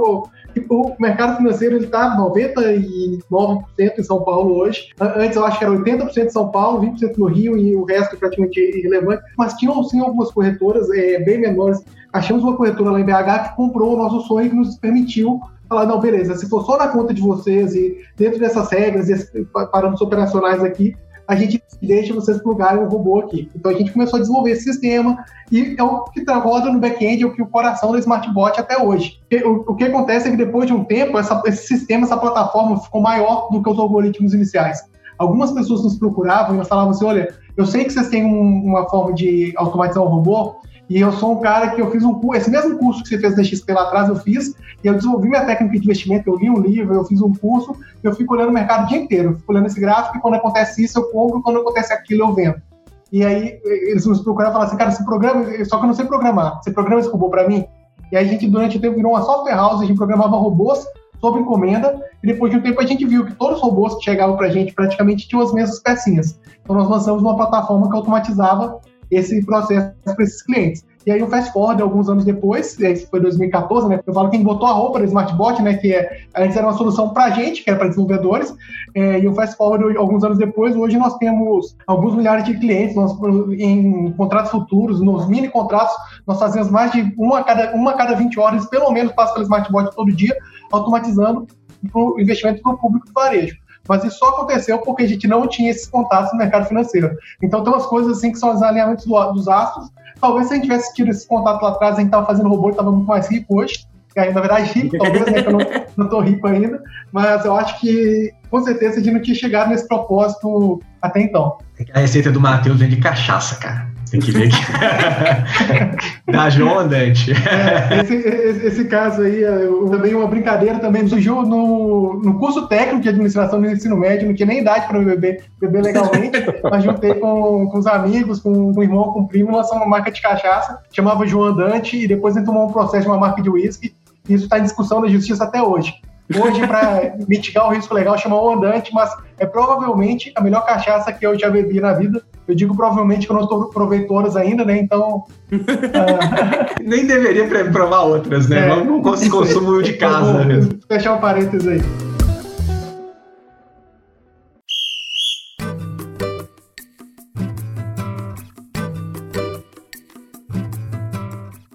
Tipo, o mercado financeiro está 99% em São Paulo hoje. Antes eu acho que era 80% em São Paulo, 20% no Rio e o resto praticamente irrelevante. Mas tinham sim algumas corretoras é, bem menores. Achamos uma corretora lá em BH que comprou o nosso sonho e nos permitiu falar, não, beleza, se for só na conta de vocês e dentro dessas regras e parâmetros operacionais aqui, a gente deixa vocês plugarem o robô aqui. Então a gente começou a desenvolver esse sistema e é o que tá, roda no back-end, é o que o coração da SmartBot até hoje. O, o, que acontece é que depois de um tempo, essa, esse sistema, essa plataforma ficou maior do que os algoritmos iniciais. Algumas pessoas nos procuravam e nós falavam assim, olha, eu sei que vocês têm um, uma forma de automatizar o robô, e eu sou um cara que eu fiz um curso, esse mesmo curso que você fez da XP lá atrás, eu fiz, e eu desenvolvi minha técnica de investimento, eu li um livro, eu fiz um curso, eu fico olhando o mercado o dia inteiro, eu fico olhando esse gráfico, e quando acontece isso, eu compro, quando acontece aquilo, eu vendo. E aí eles nos procuraram e falaram assim, cara, esse programa, só que eu não sei programar, você programa esse robô para mim? E aí a gente, durante o tempo, virou uma software house, a gente programava robôs sob encomenda, e depois de um tempo a gente viu que todos os robôs que chegavam para a gente praticamente tinham as mesmas pecinhas. Então nós lançamos uma plataforma que automatizava esse processo para esses clientes. E aí o fast forward, alguns anos depois, esse foi 2014, né? Eu falo quem botou a roupa do Smartbot, né? Que é, antes era uma solução para gente, que era para desenvolvedores, é, e o fast forward, alguns anos depois, hoje nós temos alguns milhares de clientes, nós, em contratos futuros, nos mini contratos, nós fazemos mais de uma a cada, uma a cada 20 horas, pelo menos passa pelo Smartbot todo dia, automatizando o investimento para o público do varejo mas isso só aconteceu porque a gente não tinha esses contatos no mercado financeiro. Então tem umas coisas assim que são os alinhamentos do, dos astros. Talvez se a gente tivesse tido esse contato lá atrás, a gente estava fazendo robô e estava muito mais rico hoje. Na verdade, rico, talvez, né, que eu não estou rico ainda, mas eu acho que com certeza a gente não tinha chegado nesse propósito até então. A receita do Matheus vem de cachaça, cara. Tem que ver que... da João Andante. É, esse, esse, esse, caso aí, é, também uma brincadeira também surgiu no, no curso técnico de administração do ensino médio, não tinha nem idade para beber, beber legalmente, mas juntei com, com os amigos, com, com o irmão, com o primo, lançamos uma marca de cachaça, chamava João Andante, e depois a gente tomou um processo de uma marca de uísque, e isso está em discussão na justiça até hoje. Hoje, para mitigar o risco legal, chama o andante, mas é provavelmente a melhor cachaça que eu já bebi na vida. Eu digo provavelmente que eu não estou provei todas ainda, né? Então. uh... Nem deveria provar outras, né? É, Vamos consumo de casa. Vou fechar um parênteses aí.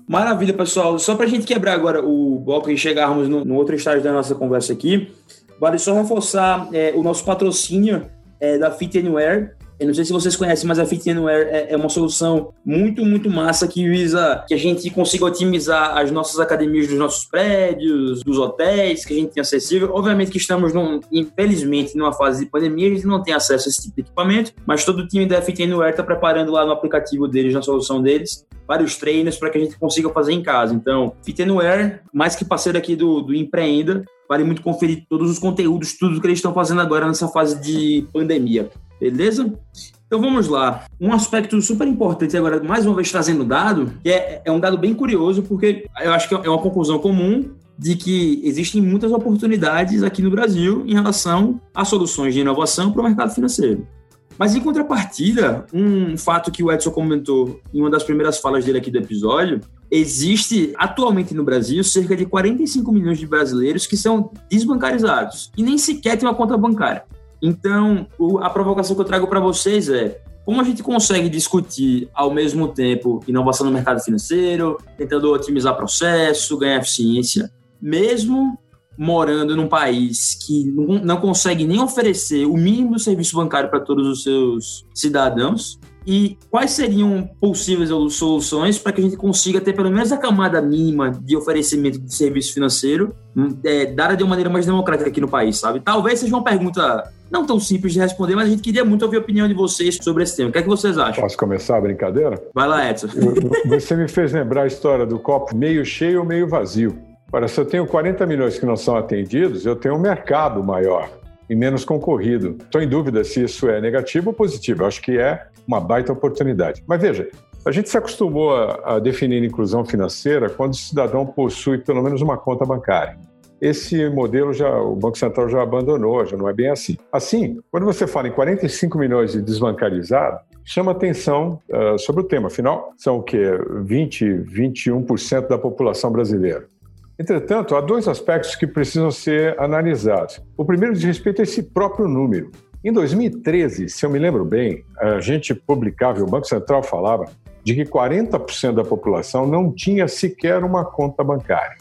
Maravilha, pessoal. Só para a gente quebrar agora o bloco e chegarmos no, no, outro estágio da nossa conversa aqui, vale só reforçar é, o nosso patrocínio é, da Fit Anywhere. Eu não sei se vocês conhecem, mas a Fit Anywhere é, é, uma solução muito, muito massa que visa que a gente consiga otimizar as nossas academias dos nossos prédios, dos hotéis que a gente tem acessível. Obviamente que estamos, num, infelizmente, numa fase de pandemia, a gente não tem acesso a esse tipo de equipamento, mas todo o time da Fit Anywhere está preparando lá no aplicativo deles, na solução deles, vários treinos para que a gente consiga fazer em casa. Então, Fit Anywhere, mais que parceiro aqui do, do Empreenda, vale muito conferir todos os conteúdos, tudo que eles estão fazendo agora nessa fase de pandemia. Beleza? Então vamos lá. Um aspecto super importante agora, mais uma vez trazendo dado, que é, é um dado bem curioso, porque eu acho que é uma conclusão comum de que existem muitas oportunidades aqui no Brasil em relação a soluções de inovação para o mercado financeiro. Mas em contrapartida, um fato que o Edson comentou em uma das primeiras falas dele aqui do episódio, existe atualmente no Brasil cerca de 45 milhões de brasileiros que são desbancarizados e nem sequer têm uma conta bancária. Então, a provocação que eu trago para vocês é como a gente consegue discutir ao mesmo tempo inovação no mercado financeiro, tentando otimizar processo, ganhar eficiência, mesmo morando num país que não consegue nem oferecer o mínimo serviço bancário para todos os seus cidadãos? E quais seriam possíveis soluções para que a gente consiga ter pelo menos a camada mínima de oferecimento de serviço financeiro hum, é, dada de uma maneira mais democrática aqui no país, sabe? Talvez seja uma pergunta não tão simples de responder, mas a gente queria muito ouvir a opinião de vocês sobre esse tema. O que é que vocês acham? Posso começar a brincadeira? Vai lá, Edson. Você me fez lembrar a história do copo meio cheio ou meio vazio. Ora, se eu tenho 40 milhões que não são atendidos, eu tenho um mercado maior e menos concorrido. Estou em dúvida se isso é negativo ou positivo. Eu acho que é uma baita oportunidade. Mas veja, a gente se acostumou a, a definir inclusão financeira quando o cidadão possui pelo menos uma conta bancária. Esse modelo já o Banco Central já abandonou, já não é bem assim. Assim, quando você fala em 45 milhões de desbancarizados, chama atenção uh, sobre o tema. Afinal, são o quê? 20, 21% da população brasileira. Entretanto, há dois aspectos que precisam ser analisados. O primeiro diz respeito a esse próprio número. Em 2013, se eu me lembro bem, a gente publicava, o Banco Central falava, de que 40% da população não tinha sequer uma conta bancária.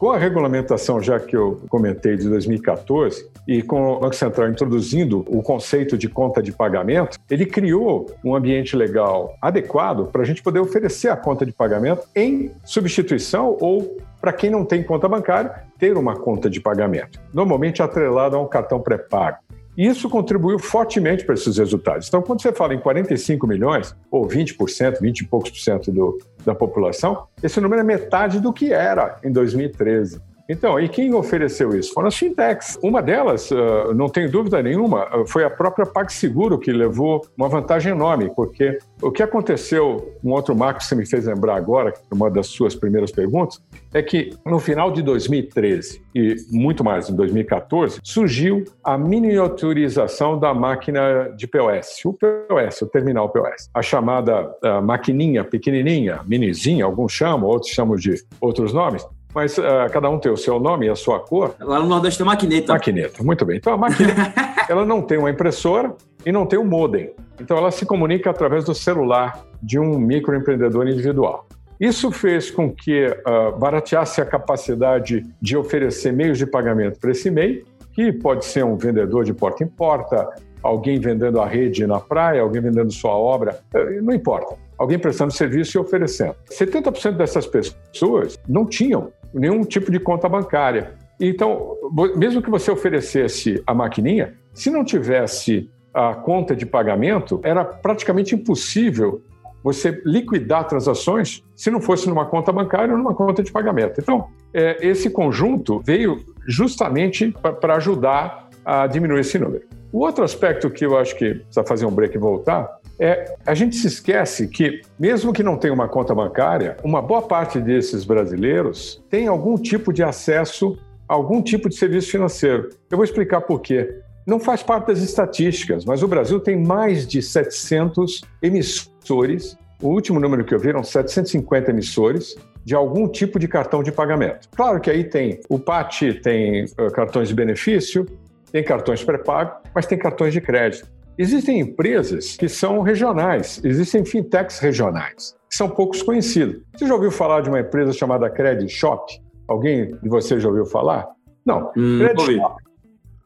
Com a regulamentação, já que eu comentei, de 2014, e com o Banco Central introduzindo o conceito de conta de pagamento, ele criou um ambiente legal adequado para a gente poder oferecer a conta de pagamento em substituição ou para quem não tem conta bancária, ter uma conta de pagamento, normalmente atrelada a um cartão pré-pago. Isso contribuiu fortemente para esses resultados. Então, quando você fala em 45 milhões, ou 20%, 20 e poucos por cento do, da população, esse número é metade do que era em 2013. Então, e quem ofereceu isso? Foram as fintechs. Uma delas, uh, não tenho dúvida nenhuma, uh, foi a própria PagSeguro que levou uma vantagem enorme, porque o que aconteceu, um outro marco que você me fez lembrar agora, uma das suas primeiras perguntas, é que no final de 2013 e muito mais em 2014, surgiu a miniaturização da máquina de POS, o POS, o terminal POS, a chamada uh, maquininha pequenininha, minizinha, alguns chamam, outros chamam de outros nomes, mas uh, cada um tem o seu nome e a sua cor. Lá no Nordeste tem maquineta. Maquineta, muito bem. Então a maquineta, ela não tem uma impressora e não tem um modem. Então ela se comunica através do celular de um microempreendedor individual. Isso fez com que uh, barateasse a capacidade de oferecer meios de pagamento para esse MEI, que pode ser um vendedor de porta em porta, alguém vendendo a rede na praia, alguém vendendo sua obra, uh, não importa. Alguém prestando serviço e oferecendo. 70% dessas pessoas não tinham nenhum tipo de conta bancária. Então, mesmo que você oferecesse a maquininha, se não tivesse a conta de pagamento, era praticamente impossível você liquidar transações se não fosse numa conta bancária ou numa conta de pagamento. Então, é, esse conjunto veio justamente para ajudar a diminuir esse número. O outro aspecto que eu acho que precisa fazer um break e voltar é a gente se esquece que, mesmo que não tenha uma conta bancária, uma boa parte desses brasileiros tem algum tipo de acesso a algum tipo de serviço financeiro. Eu vou explicar por quê. Não faz parte das estatísticas, mas o Brasil tem mais de 700 emissores. O último número que eu vi eram 750 emissores de algum tipo de cartão de pagamento. Claro que aí tem o PAT, tem uh, cartões de benefício, tem cartões pré-pago, mas tem cartões de crédito. Existem empresas que são regionais, existem fintechs regionais, que são poucos conhecidos. Você já ouviu falar de uma empresa chamada Credit Shop? Alguém de vocês já ouviu falar? Não. Hum, Credit Shop.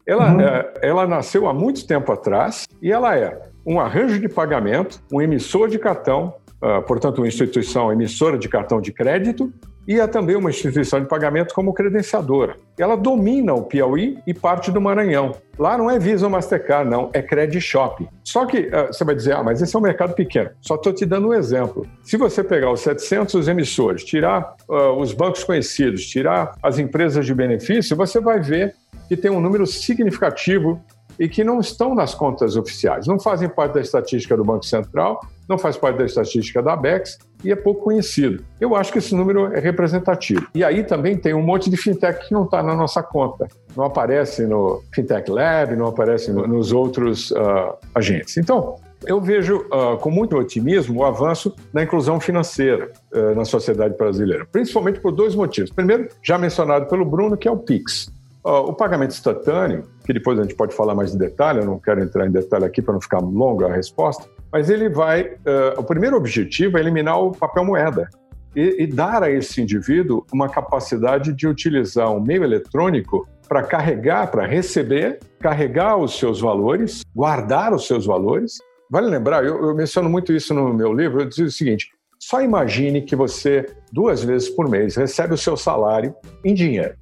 Ela, uhum. é, ela nasceu há muito tempo atrás e ela é um arranjo de pagamento, um emissor de cartão, uh, portanto, uma instituição emissora de cartão de crédito e é também uma instituição de pagamento como credenciadora. Ela domina o Piauí e parte do Maranhão. Lá não é Visa ou Mastercard, não, é Credit Shop. Só que uh, você vai dizer, ah, mas esse é um mercado pequeno. Só estou te dando um exemplo. Se você pegar os 700 emissores, tirar uh, os bancos conhecidos, tirar as empresas de benefício, você vai ver que tem um número significativo e que não estão nas contas oficiais, não fazem parte da estatística do Banco Central, não faz parte da estatística da BEX e é pouco conhecido. Eu acho que esse número é representativo. E aí também tem um monte de fintech que não está na nossa conta. Não aparece no Fintech Lab, não aparece no, nos outros uh, agentes. Então, eu vejo uh, com muito otimismo o avanço na inclusão financeira uh, na sociedade brasileira, principalmente por dois motivos. Primeiro, já mencionado pelo Bruno, que é o PIX. o pagamento instantâneo, que depois a gente pode falar mais de detalhe, eu não quero entrar em detalhe aqui para não ficar longa a resposta, Mas ele vai. Uh, o primeiro objetivo é eliminar o papel moeda e, e dar a esse indivíduo uma capacidade de utilizar um meio eletrônico para carregar, para receber, carregar os seus valores, guardar os seus valores. Vale lembrar, eu, eu menciono muito isso no meu livro, eu digo o seguinte: só imagine que você, duas vezes por mês, recebe o seu salário em dinheiro.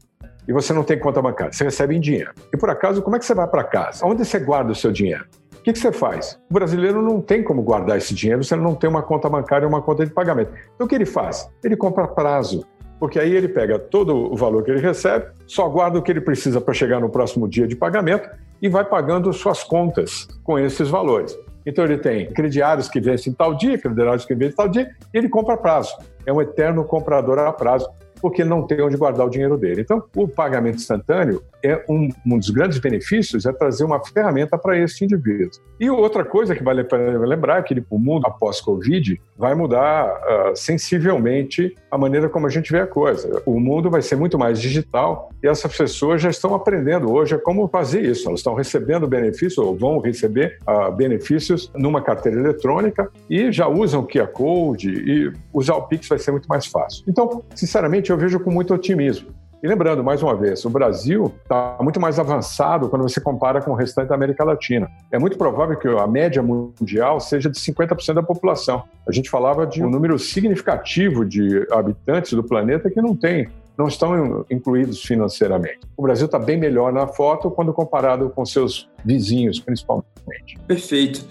E você não tem conta bancária, você recebe em dinheiro. E por acaso, como é que você vai para casa? Onde você guarda o seu dinheiro? O que, que, você faz? O brasileiro não tem como guardar esse dinheiro se ele não tem uma conta bancária e uma conta de pagamento. Então, o que ele faz? Ele compra prazo, porque aí ele pega todo o valor que ele recebe, só guarda o que ele precisa para chegar no próximo dia de pagamento e vai pagando suas contas com esses valores. Então, ele tem crediários que vencem tal dia, crediários que vencem tal dia, e ele compra prazo. É um eterno comprador a prazo porque não tem onde guardar o dinheiro dele. Então, o pagamento instantâneo é um, um dos grandes benefícios é trazer uma ferramenta para esse indivíduo. E outra coisa que vale a pena lembrar é que o mundo após Covid vai mudar uh, sensivelmente a maneira como a gente vê a coisa. O mundo vai ser muito mais digital e essas pessoas já estão aprendendo hoje a como fazer isso. Elas estão recebendo benefícios ou vão receber uh, benefícios numa carteira eletrônica e já usam o QR Code e usar o Pix vai ser muito mais fácil. Então, sinceramente, eu vejo com muito otimismo. E lembrando, mais uma vez, o Brasil está muito mais avançado quando você compara com o restante da América Latina. É muito provável que a média mundial seja de 50% da população. A gente falava de um número significativo de habitantes do planeta que não tem não estão incluídos financeiramente. O Brasil está bem melhor na foto quando comparado com seus vizinhos, principalmente. Perfeito.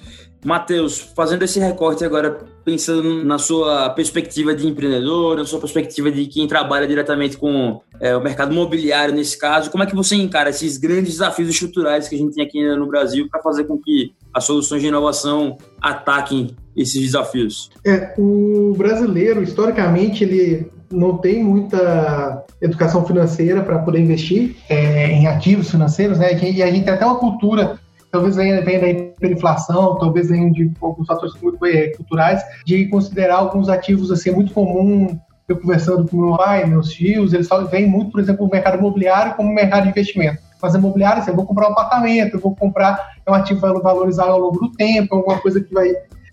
Matheus, fazendo esse recorte agora, pensando na sua perspectiva de empreendedor, na sua perspectiva de quem trabalha diretamente com é, o mercado imobiliário nesse caso, como é que você encara esses grandes desafios estruturais que a gente tem aqui no Brasil para fazer com que as soluções de inovação ataquem esses desafios? É, o brasileiro, historicamente, ele não tem muita educação financeira para poder investir é, em ativos financeiros, né? E a gente tem até uma cultura talvez venha, venha da hiperinflação, talvez venha de alguns fatores é, culturais, de considerar alguns ativos assim muito comum. Eu conversando com meu pai, meus tios, eles vêm muito, por exemplo, o mercado imobiliário como mercado de investimento. Mas imobiliário, assim, eu vou comprar um apartamento, eu vou comprar é um ativo que vai valorizar ao longo do tempo, alguma coisa que vai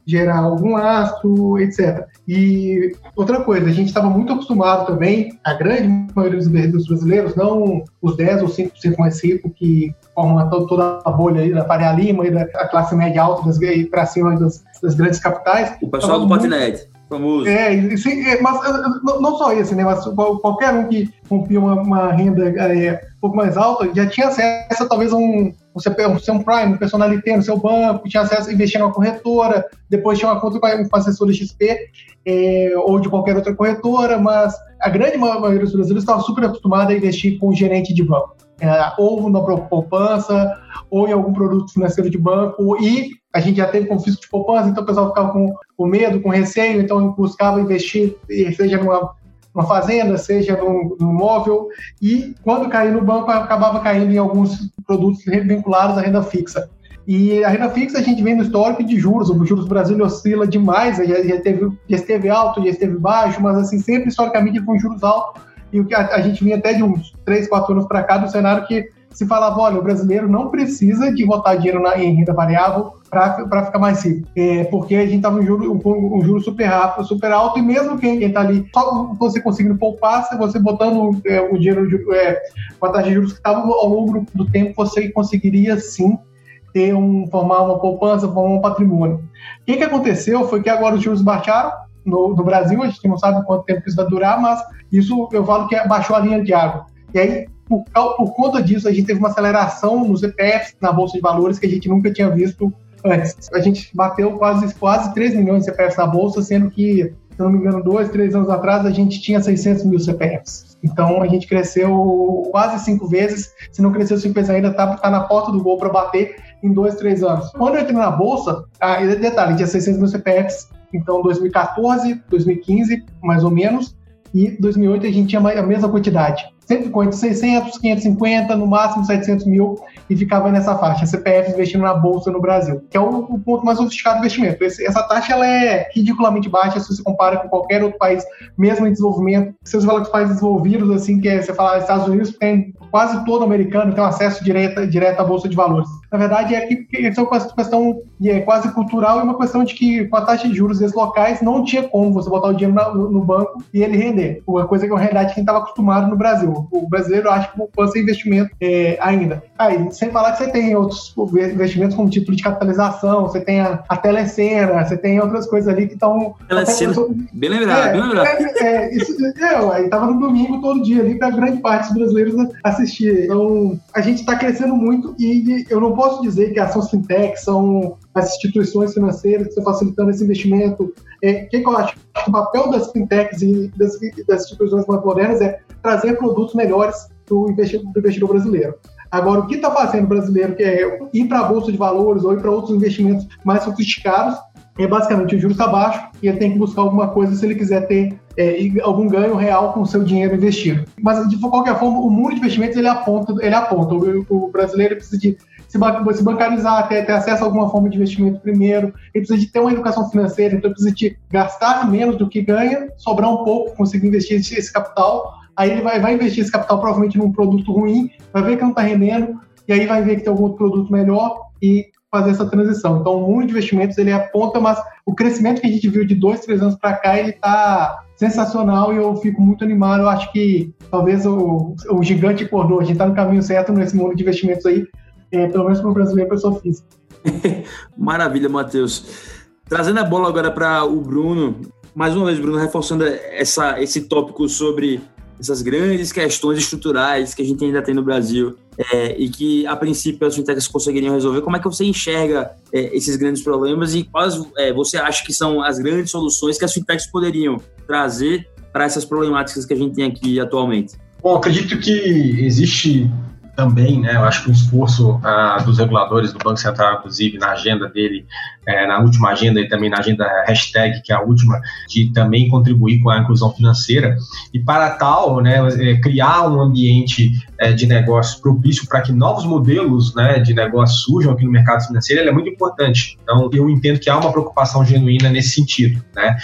gerar algum lastro, etc. E outra coisa, a gente estava muito acostumado também, a grande maioria dos brasileiros, não os 10 ou 5% mais ricos que formam toda a bolha aí da Faria Lima e da classe média alta para cima das, das, grandes capitais. O pessoal do patinete. Famoso. É, sim, é, mas não só esse, né? Mas qualquer um que rompia uma, uma renda é, um pouco mais alta já tinha acesso talvez um, você ser um Prime, um personalité no seu banco, tinha acesso a investir numa corretora, depois tinha uma conta com a assessora XP é, ou de qualquer outra corretora, mas a grande maioria dos brasileiros estava super acostumada a investir com o gerente de banco. É, ou na poupança, ou em algum produto financeiro de banco, e a gente já teve confisco de poupança, então o pessoal ficava com, com medo, com receio, então buscava investir, seja numa uma fazenda, seja num, num imóvel, e quando caía no banco, acabava caindo em alguns produtos vinculados à renda fixa. E a renda fixa a gente vem no histórico de juros, o juros do Brasil oscila demais, já, já, teve, já esteve alto, já esteve baixo, mas assim, sempre historicamente foi juros altos, e o que a gente vinha até de uns 3, 4 anos para cá do cenário que se falava, olha, o brasileiro não precisa de botar dinheiro na, em renda variável para ficar mais rico. É, porque a gente estava em juro, um, um juro super rápido, super alto, e mesmo quem está ali, só você conseguindo poupar, se você botando é, o dinheiro, é, com a taxa de juros que estava ao longo do tempo, você conseguiria sim ter um, formar uma poupança, formar um patrimônio. O que, que aconteceu foi que agora os juros baixaram, no, no, Brasil, a gente não sabe quanto tempo isso vai durar, mas isso eu falo que baixou a linha de água. E aí por, por conta disso, a gente teve uma aceleração nos ETFs na Bolsa de Valores que a gente nunca tinha visto antes. A gente bateu quase, quase 3 milhões de CPFs na Bolsa, sendo que, se não me engano, dois, três anos atrás, a gente tinha 600 mil CPFs. Então, a gente cresceu quase cinco vezes. Se não cresceu cinco vezes ainda, está tá na porta do gol para bater em dois, três anos. Quando eu entrei na Bolsa, ah, detalhe, tinha 600 mil CPFs, então 2014, 2015, mais ou menos, e 2008 a gente tinha a mesma quantidade sempre ficou entre 600, 550, no máximo 700 mil e ficava nessa faixa. CPF investindo na bolsa no Brasil, que é o, o ponto mais sofisticado do investimento. Esse, essa taxa ela é ridiculamente baixa se você compara com qualquer outro país, mesmo em desenvolvimento. Se que países desenvolvidos, assim, que é, você fala Estados Unidos tem quase todo americano tem acesso direto, direto à Bolsa de Valores. Na verdade, é que isso é uma questão é quase cultural e uma questão de que com a taxa de juros desses locais não tinha como você botar o dinheiro no, no banco e ele render. Uma coisa que é uma realidade que a gente estava acostumado no Brasil. O brasileiro acha que poupança é investimento é, ainda. Aí, sem falar que você tem outros investimentos como título de capitalização, você tem a, a telecena, você tem outras coisas ali que estão... Telecena, bem lembrado, é, bem lembrado. É, é, isso, é, aí tava no domingo todo dia ali para grande parte dos brasileiros assistir. Então, a gente está crescendo muito e eu não posso dizer que as fintech são as instituições financeiras que estão facilitando esse investimento. O é, que, que, eu acho? O papel das fintechs e das, das instituições mais modernas é trazer produtos melhores para o investidor, investidor brasileiro. Agora, o que está fazendo o brasileiro, que é ir para a Bolsa de Valores ou ir para outros investimentos mais sofisticados, é basicamente o juros está baixo e ele tem que buscar alguma coisa se ele quiser ter é, algum ganho real com o seu dinheiro investido. Mas, de qualquer forma, o mundo de investimentos ele aponta, ele aponta. O, o brasileiro precisa de se, se bancarizar, ter, ter, acesso a alguma forma de investimento primeiro, ele precisa de ter uma educação financeira, então precisa de gastar menos do que ganha, sobrar um pouco, conseguir investir esse, esse capital, aí ele vai, vai investir esse capital provavelmente num produto ruim, vai ver que não está rendendo, e aí vai ver que tem algum outro produto melhor e fazer essa transição. Então, o mundo de investimentos ele aponta, mas o crescimento que a gente viu de dois, três anos para cá, ele está sensacional e eu fico muito animado. Eu acho que talvez o, o gigante acordou, a gente está no caminho certo nesse mundo de investimentos aí, é, pelo menos para o brasileiro, pessoa física. Maravilha, Matheus. Trazendo a bola agora para o Bruno, mais uma vez, Bruno, reforçando essa, esse tópico sobre essas grandes questões estruturais que a gente ainda tem no Brasil é, e que, a princípio, as fintechs conseguiriam resolver. Como é que você enxerga é, esses grandes problemas e quais é, você acha que são as grandes soluções que as fintechs poderiam trazer para essas problemáticas que a gente tem aqui atualmente? Bom, acredito que existe também, né, eu acho que um esforço ah, dos reguladores do Banco Central, inclusive, na agenda dele, é, na última agenda e também na agenda hashtag, que é a última, de também contribuir com a inclusão financeira. E para tal, né, é, criar um ambiente é, de negócios propício para que novos modelos né, de negócio surjam aqui no mercado financeiro, é muito importante. Então, eu entendo que há uma preocupação genuína nesse sentido. Né?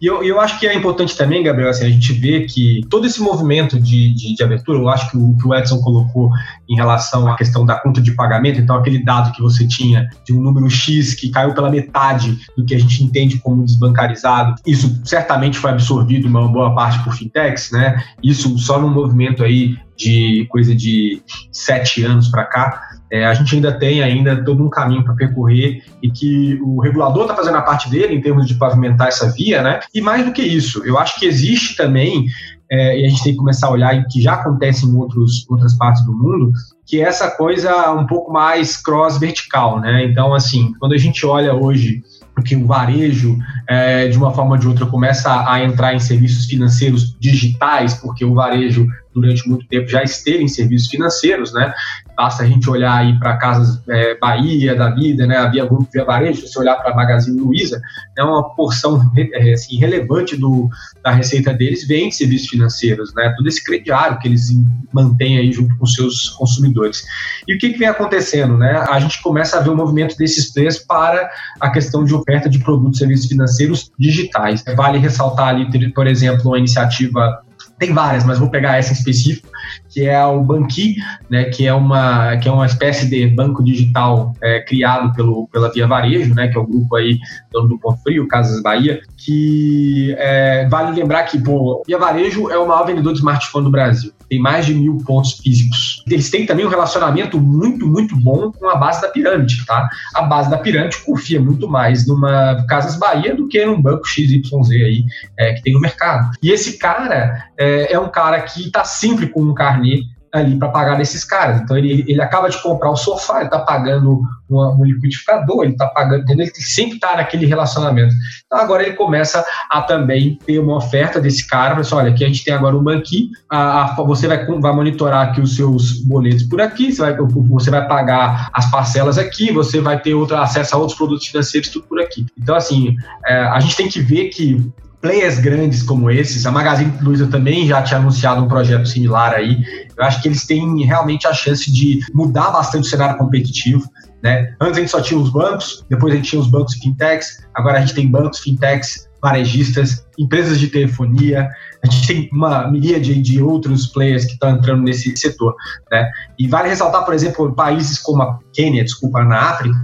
E eu, eu acho que é importante também, Gabriel, assim, a gente vê que todo esse movimento de, de, de abertura, eu acho que o, que o Edson colocou em relação à questão da conta de pagamento, então aquele dado que você tinha de um número X que caiu pela metade do que a gente entende como desbancarizado, isso certamente foi absorvido uma boa parte por fintechs, né? Isso só num movimento aí de coisa de sete anos para cá, é, a gente ainda tem ainda todo um caminho para percorrer e que o regulador está fazendo a parte dele em termos de pavimentar essa via, né? E mais do que isso, eu acho que existe também é, e a gente tem que começar a olhar e que já acontece em outros, outras partes do mundo, que é essa coisa um pouco mais cross-vertical, né? Então, assim, quando a gente olha hoje porque o varejo, é, de uma forma ou de outra, começa a entrar em serviços financeiros digitais, porque o varejo durante muito tempo já esteve em serviços financeiros, né? Basta a gente olhar aí para casas é, Bahia da vida, né? A Via Grupo Via Varejo, se olhar para Magazine Luiza, é uma porção é, assim, relevante do, da receita deles vem em serviços financeiros, né? Todo esse crediário que eles mantêm aí junto com seus consumidores. E o que, que vem acontecendo, né? A gente começa a ver o um movimento desses players para a questão de oferta de produtos e serviços financeiros digitais. Vale ressaltar ali, por exemplo, uma iniciativa tem várias, mas vou pegar essa em específico, que é o Banqui, né, que é uma que é uma espécie de banco digital é, criado pelo pela Via Varejo, né, que é o grupo aí dono do Ponto Frio, Casas Bahia, que é, vale lembrar que pô, Via Varejo é o maior vendedor de smartphone do Brasil, tem mais de mil pontos físicos. Eles têm também um relacionamento muito muito bom com a base da pirâmide, tá? A base da pirâmide confia muito mais numa Casas Bahia do que num banco XYZ aí é, que tem no mercado. E esse cara é, é um cara que está sempre com um carnê ali para pagar desses caras. Então ele, ele acaba de comprar o sofá, ele está pagando uma, um liquidificador, ele está pagando, entendeu? ele sempre está naquele relacionamento. Então agora ele começa a também ter uma oferta desse cara, assim, olha, aqui a gente tem agora um banquinho, a, a, você vai, vai monitorar aqui os seus boletos por aqui, você vai, você vai pagar as parcelas aqui, você vai ter outro, acesso a outros produtos financeiros, tudo por aqui. Então assim, é, a gente tem que ver que players grandes como esses, a Magazine Luiza também já tinha anunciado um projeto similar aí. Eu acho que eles têm realmente a chance de mudar bastante o cenário competitivo. Né? Antes a gente só tinha os bancos, depois a gente tinha os bancos fintechs, agora a gente tem bancos, fintechs varejistas, empresas de telefonia, a gente tem uma miríade de outros players que estão entrando nesse setor. Né? E vale ressaltar, por exemplo, países como a Quênia, desculpa, na África,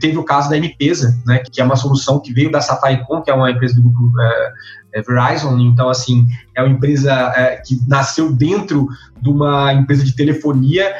teve o caso da M-Pesa, né, que é uma solução que veio da Safaricom, que é uma empresa do grupo é, é Verizon, então, assim, é uma empresa é, que nasceu dentro de uma empresa de telefonia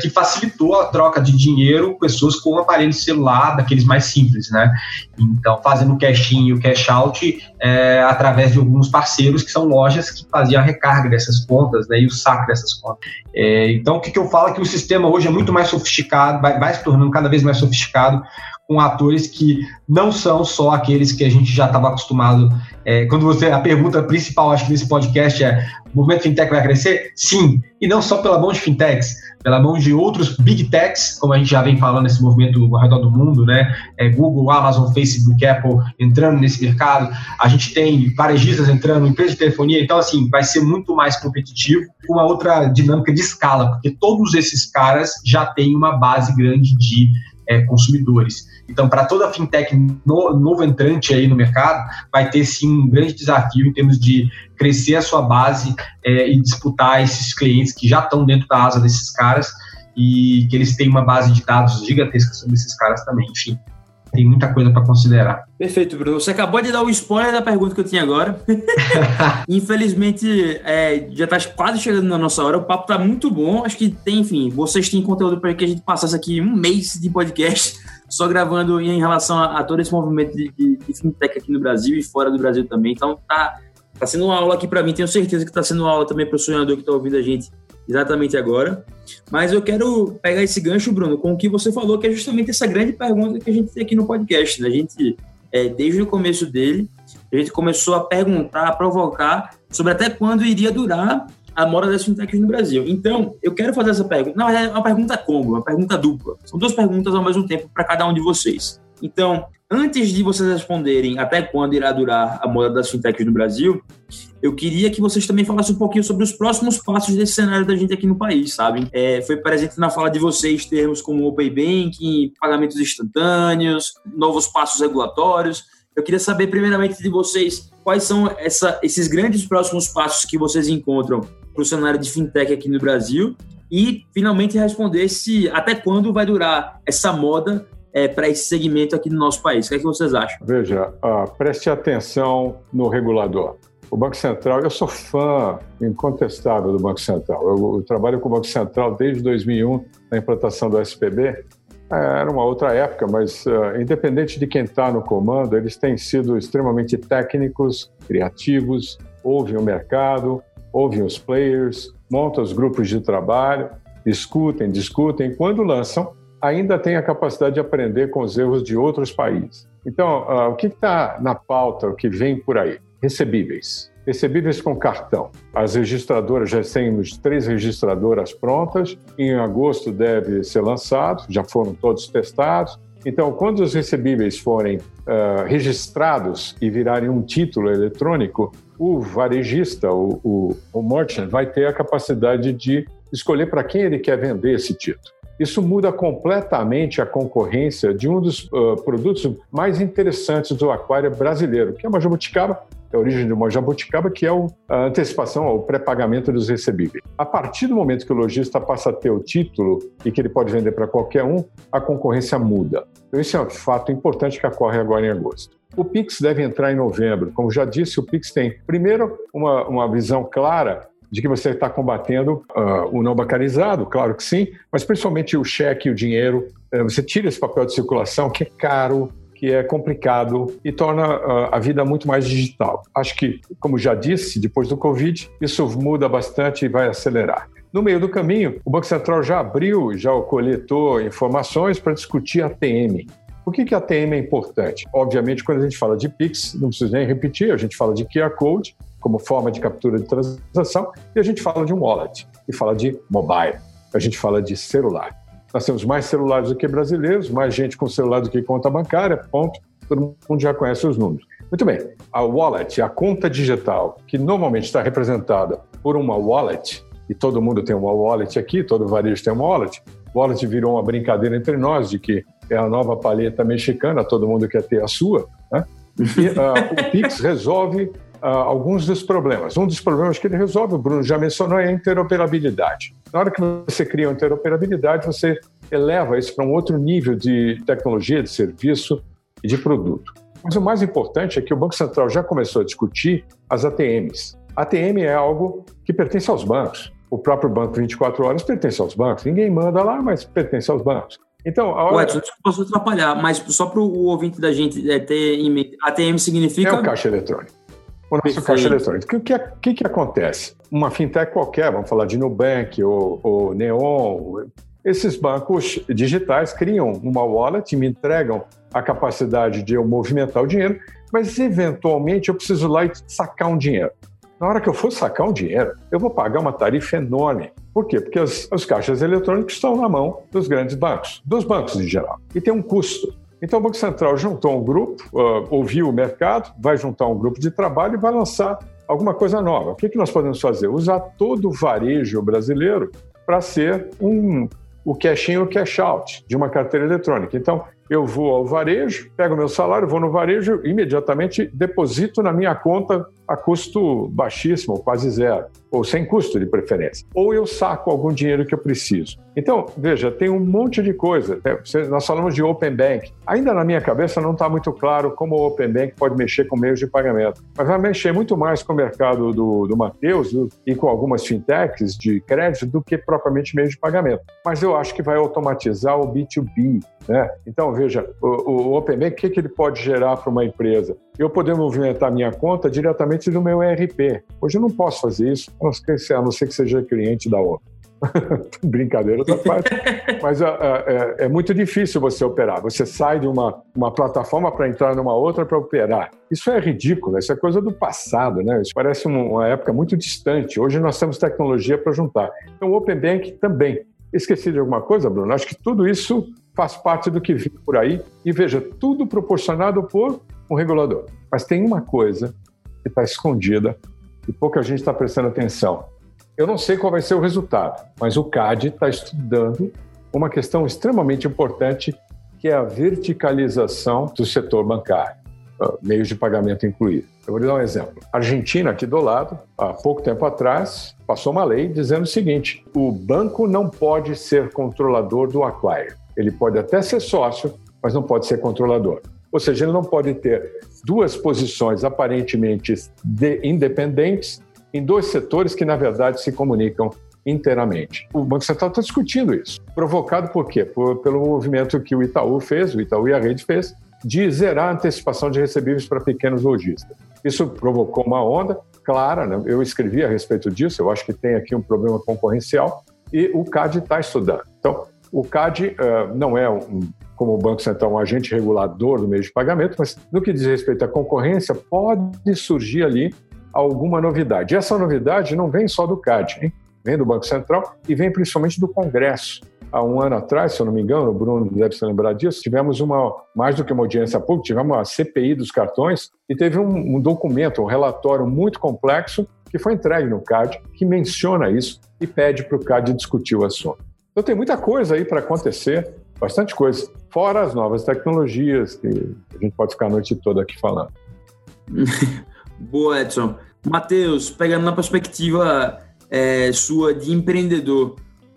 que facilitou a troca de dinheiro pessoas com um aparelho celular, daqueles mais simples, né? Então, fazendo o cash in e o cash out é, através de alguns parceiros que são lojas que faziam a recarga dessas contas né, e o saque dessas contas. É, então, o que, que eu falo é que o sistema hoje é muito mais sofisticado, vai, vai se tornando cada vez mais sofisticado, com atores que não são só aqueles que a gente já estava acostumado. É, quando você a pergunta principal, acho que nesse podcast é: o movimento fintech vai crescer? Sim, e não só pela mão de fintechs, pela mão de outros big techs, como a gente já vem falando nesse movimento ao redor do mundo, né? É, Google, Amazon, Facebook, Apple entrando nesse mercado. A gente tem varejistas entrando, empresas de telefonia. Então, assim, vai ser muito mais competitivo, com uma outra dinâmica de escala, porque todos esses caras já têm uma base grande de é, consumidores. Então, para toda fintech no, novo entrante aí no mercado, vai ter sim um grande desafio em termos de crescer a sua base é, e disputar esses clientes que já estão dentro da asa desses caras e que eles têm uma base de dados gigantesca sobre esses caras também. Enfim, tem muita coisa para considerar. Perfeito, Bruno. Você acabou de dar o spoiler da pergunta que eu tinha agora. Infelizmente, é, já está quase chegando na nossa hora. O papo está muito bom. Acho que tem, enfim, vocês têm conteúdo para que a gente passasse aqui um mês de podcast só gravando em relação a, a todo esse movimento de, de, de, fintech aqui no Brasil e fora do Brasil também. Então, tá, tá sendo uma aula aqui para mim. Tenho certeza que está sendo uma aula também para o sonhador que está ouvindo a gente exatamente agora. Mas eu quero pegar esse gancho, Bruno, com o que você falou, que é justamente essa grande pergunta que a gente tem aqui no podcast. Né? A gente, é, desde o começo dele, a gente começou a perguntar, a provocar sobre até quando iria durar a moda das fintechs no Brasil. Então, eu quero fazer essa pergunta. Não, é uma pergunta combo, uma pergunta dupla. São duas perguntas ao mesmo tempo para cada um de vocês. Então, antes de vocês responderem até quando irá durar a moda das fintechs no Brasil, eu queria que vocês também falassem um pouquinho sobre os próximos passos desse cenário da gente aqui no país, sabe? É, foi presente na fala de vocês termos como Open Banking, pagamentos instantâneos, novos passos regulatórios. Eu queria saber, primeiramente, de vocês quais são essa, esses grandes próximos passos que vocês encontram para o cenário de fintech aqui no Brasil e, finalmente, responder se até quando vai durar essa moda é, para esse segmento aqui no nosso país. O que, é que vocês acham? Veja, uh, preste atenção no regulador. O Banco Central, eu sou fã incontestável do Banco Central. Eu, eu trabalho com o Banco Central desde 2001 na implantação do SPB. É, era uma outra época, mas uh, independente de quem está no comando, eles têm sido extremamente técnicos, criativos, ouvem o mercado, ouvem os players, montam os grupos de trabalho, discutem, discutem. Quando lançam, ainda têm a capacidade de aprender com os erros de outros países. Então, uh, o que está na pauta, o que vem por aí? recebíveis. Recebíveis com cartão. As registradoras, já temos três registradoras prontas. Em agosto deve ser lançado, já foram todos testados. Então, quando os recebíveis forem uh, registrados e virarem um título eletrônico, o varejista, o, o, o merchant, vai ter a capacidade de escolher para quem ele quer vender esse título. Isso muda completamente a concorrência de um dos uh, produtos mais interessantes do aquário brasileiro, que é uma jabuticaba, é a origem de uma jabuticaba, que é a antecipação, o pré-pagamento dos recebíveis. A partir do momento que o lojista passa a ter o título e que ele pode vender para qualquer um, a concorrência muda. Então, esse é um fato importante que ocorre agora em agosto. O Pix deve entrar em novembro. Como já disse, o Pix tem, primeiro, uma, uma visão clara de que você está combatendo uh, o não bancarizado, claro que sim, mas principalmente o cheque, o dinheiro. Uh, você tira esse papel de circulação que é caro, que é complicado e torna uh, a vida muito mais digital. Acho que, como já disse, depois do Covid, isso muda bastante e vai acelerar. No meio do caminho, o Banco Central já abriu, já coletou informações para discutir a ATM. Por que, que a ATM é importante? Obviamente, quando a gente fala de PIX, não preciso nem repetir, a gente fala de QR Code, como forma de captura de transação, e a gente fala de um wallet, e fala de mobile, a gente fala de celular. Nós temos mais celulares do que brasileiros, mais gente com celular do que conta bancária, ponto. Todo mundo já conhece os números. Muito bem, a wallet, a conta digital, que normalmente está representada por uma wallet, e todo mundo tem uma wallet aqui, todo varejo tem uma wallet. Wallet virou uma brincadeira entre nós de que é a nova paleta mexicana, todo mundo quer ter a sua, né? E, uh, o Pix resolve uh, alguns dos problemas. Um dos problemas que ele resolve, o Bruno já mencionou, é a interoperabilidade. Na hora que você cria uma interoperabilidade, você eleva isso para um outro nível de tecnologia, de serviço e de produto. Mas o mais importante é que o Banco Central já começou a discutir as ATMs. ATM é algo que pertence aos bancos. O próprio banco 24 horas pertence aos bancos. Ninguém manda lá, mas pertence aos bancos. Então, a hora... Edson, desculpa atrapalhar, mas só para o ouvinte da gente é, ter em mente, ATM significa... É o caixa eletrônico. O nosso Perfeito. caixa eletrônico. O que, que, que acontece? Uma fintech qualquer, vamos falar de Nubank ou, ou Neon, esses bancos digitais criam uma wallet e me entregam a capacidade de eu movimentar o dinheiro, mas eventualmente eu preciso lá e sacar um dinheiro. Na hora que eu for sacar um dinheiro, eu vou pagar uma tarifa enorme. Por quê? Porque os, os caixas eletrônicos estão na mão dos grandes bancos, dos bancos em geral, e tem um custo. Então, o Banco Central juntou um grupo, uh, ouviu o mercado, vai juntar um grupo de trabalho e vai lançar alguma coisa nova. O que, que nós podemos fazer? Usar todo o varejo brasileiro para ser um, o cash in ou cash out de uma carteira eletrônica. Então, eu vou ao varejo, pego meu salário, vou no varejo, imediatamente deposito na minha conta a custo baixíssimo, quase zero, ou sem custo de preferência. Ou eu saco algum dinheiro que eu preciso. Então, veja, tem um monte de coisa. É, nós falamos de Open Bank. Ainda na minha cabeça não está muito claro como o Open Bank pode mexer com meios de pagamento. Mas vai mexer muito mais com o mercado do, do Matheus e com algumas fintechs de crédito do que propriamente meios de pagamento. Mas eu acho que vai automatizar o B2B. Né? Então, veja, o, o Open Bank, o que, que ele pode gerar para uma empresa? Eu poder movimentar minha conta diretamente do meu ERP. Hoje eu não posso fazer isso, a não ser, a não ser que seja cliente da outra. Brincadeira da parte. Mas uh, uh, é muito difícil você operar. Você sai de uma, uma plataforma para entrar numa outra para operar. Isso é ridículo, isso é coisa do passado, né? Isso parece uma, uma época muito distante. Hoje nós temos tecnologia para juntar. Então, o Open Bank também. Esqueci de alguma coisa, Bruno? Acho que tudo isso faz parte do que vem por aí. E veja, tudo proporcionado por um regulador. Mas tem uma coisa que está escondida e pouca gente está prestando atenção. Eu não sei qual vai ser o resultado, mas o CAD está estudando uma questão extremamente importante, que é a verticalização do setor bancário, ah, meios de pagamento incluído. Eu vou lhe dar um exemplo. A Argentina, aqui do lado, há pouco tempo atrás, passou uma lei dizendo o seguinte: o banco não pode ser controlador do acquire. Ele pode até ser sócio, mas não pode ser controlador. Ou seja, ele não pode ter duas posições aparentemente independentes em dois setores que, na verdade, se comunicam inteiramente. O Banco Central está discutindo isso. Provocado por quê? Por, pelo movimento que o Itaú fez, o Itaú e a rede fez, de zerar a antecipação de recebíveis para pequenos lojistas. Isso provocou uma onda clara, né? eu escrevi a respeito disso, eu acho que tem aqui um problema concorrencial, e o CAD está estudando. Então, o CAD uh, não é um, como o Banco Central, um agente regulador do meio de pagamento, mas no que diz respeito à concorrência, pode surgir ali alguma novidade. E essa novidade não vem só do CAD, hein? vem do Banco Central e vem principalmente do Congresso. Há um ano atrás, se eu não me engano, o Bruno deve se lembrar disso, tivemos uma, mais do que uma audiência pública, tivemos uma CPI dos cartões e teve um, um documento, um relatório muito complexo que foi entregue no CAD, que menciona isso e pede para o CAD discutir o assunto. Então tem muita coisa aí para acontecer bastante coisa. Fora as novas tecnologias, que a gente pode ficar a noite toda aqui falando. Boa, Edson. Matheus, pegando na perspectiva é, sua de empreendedor,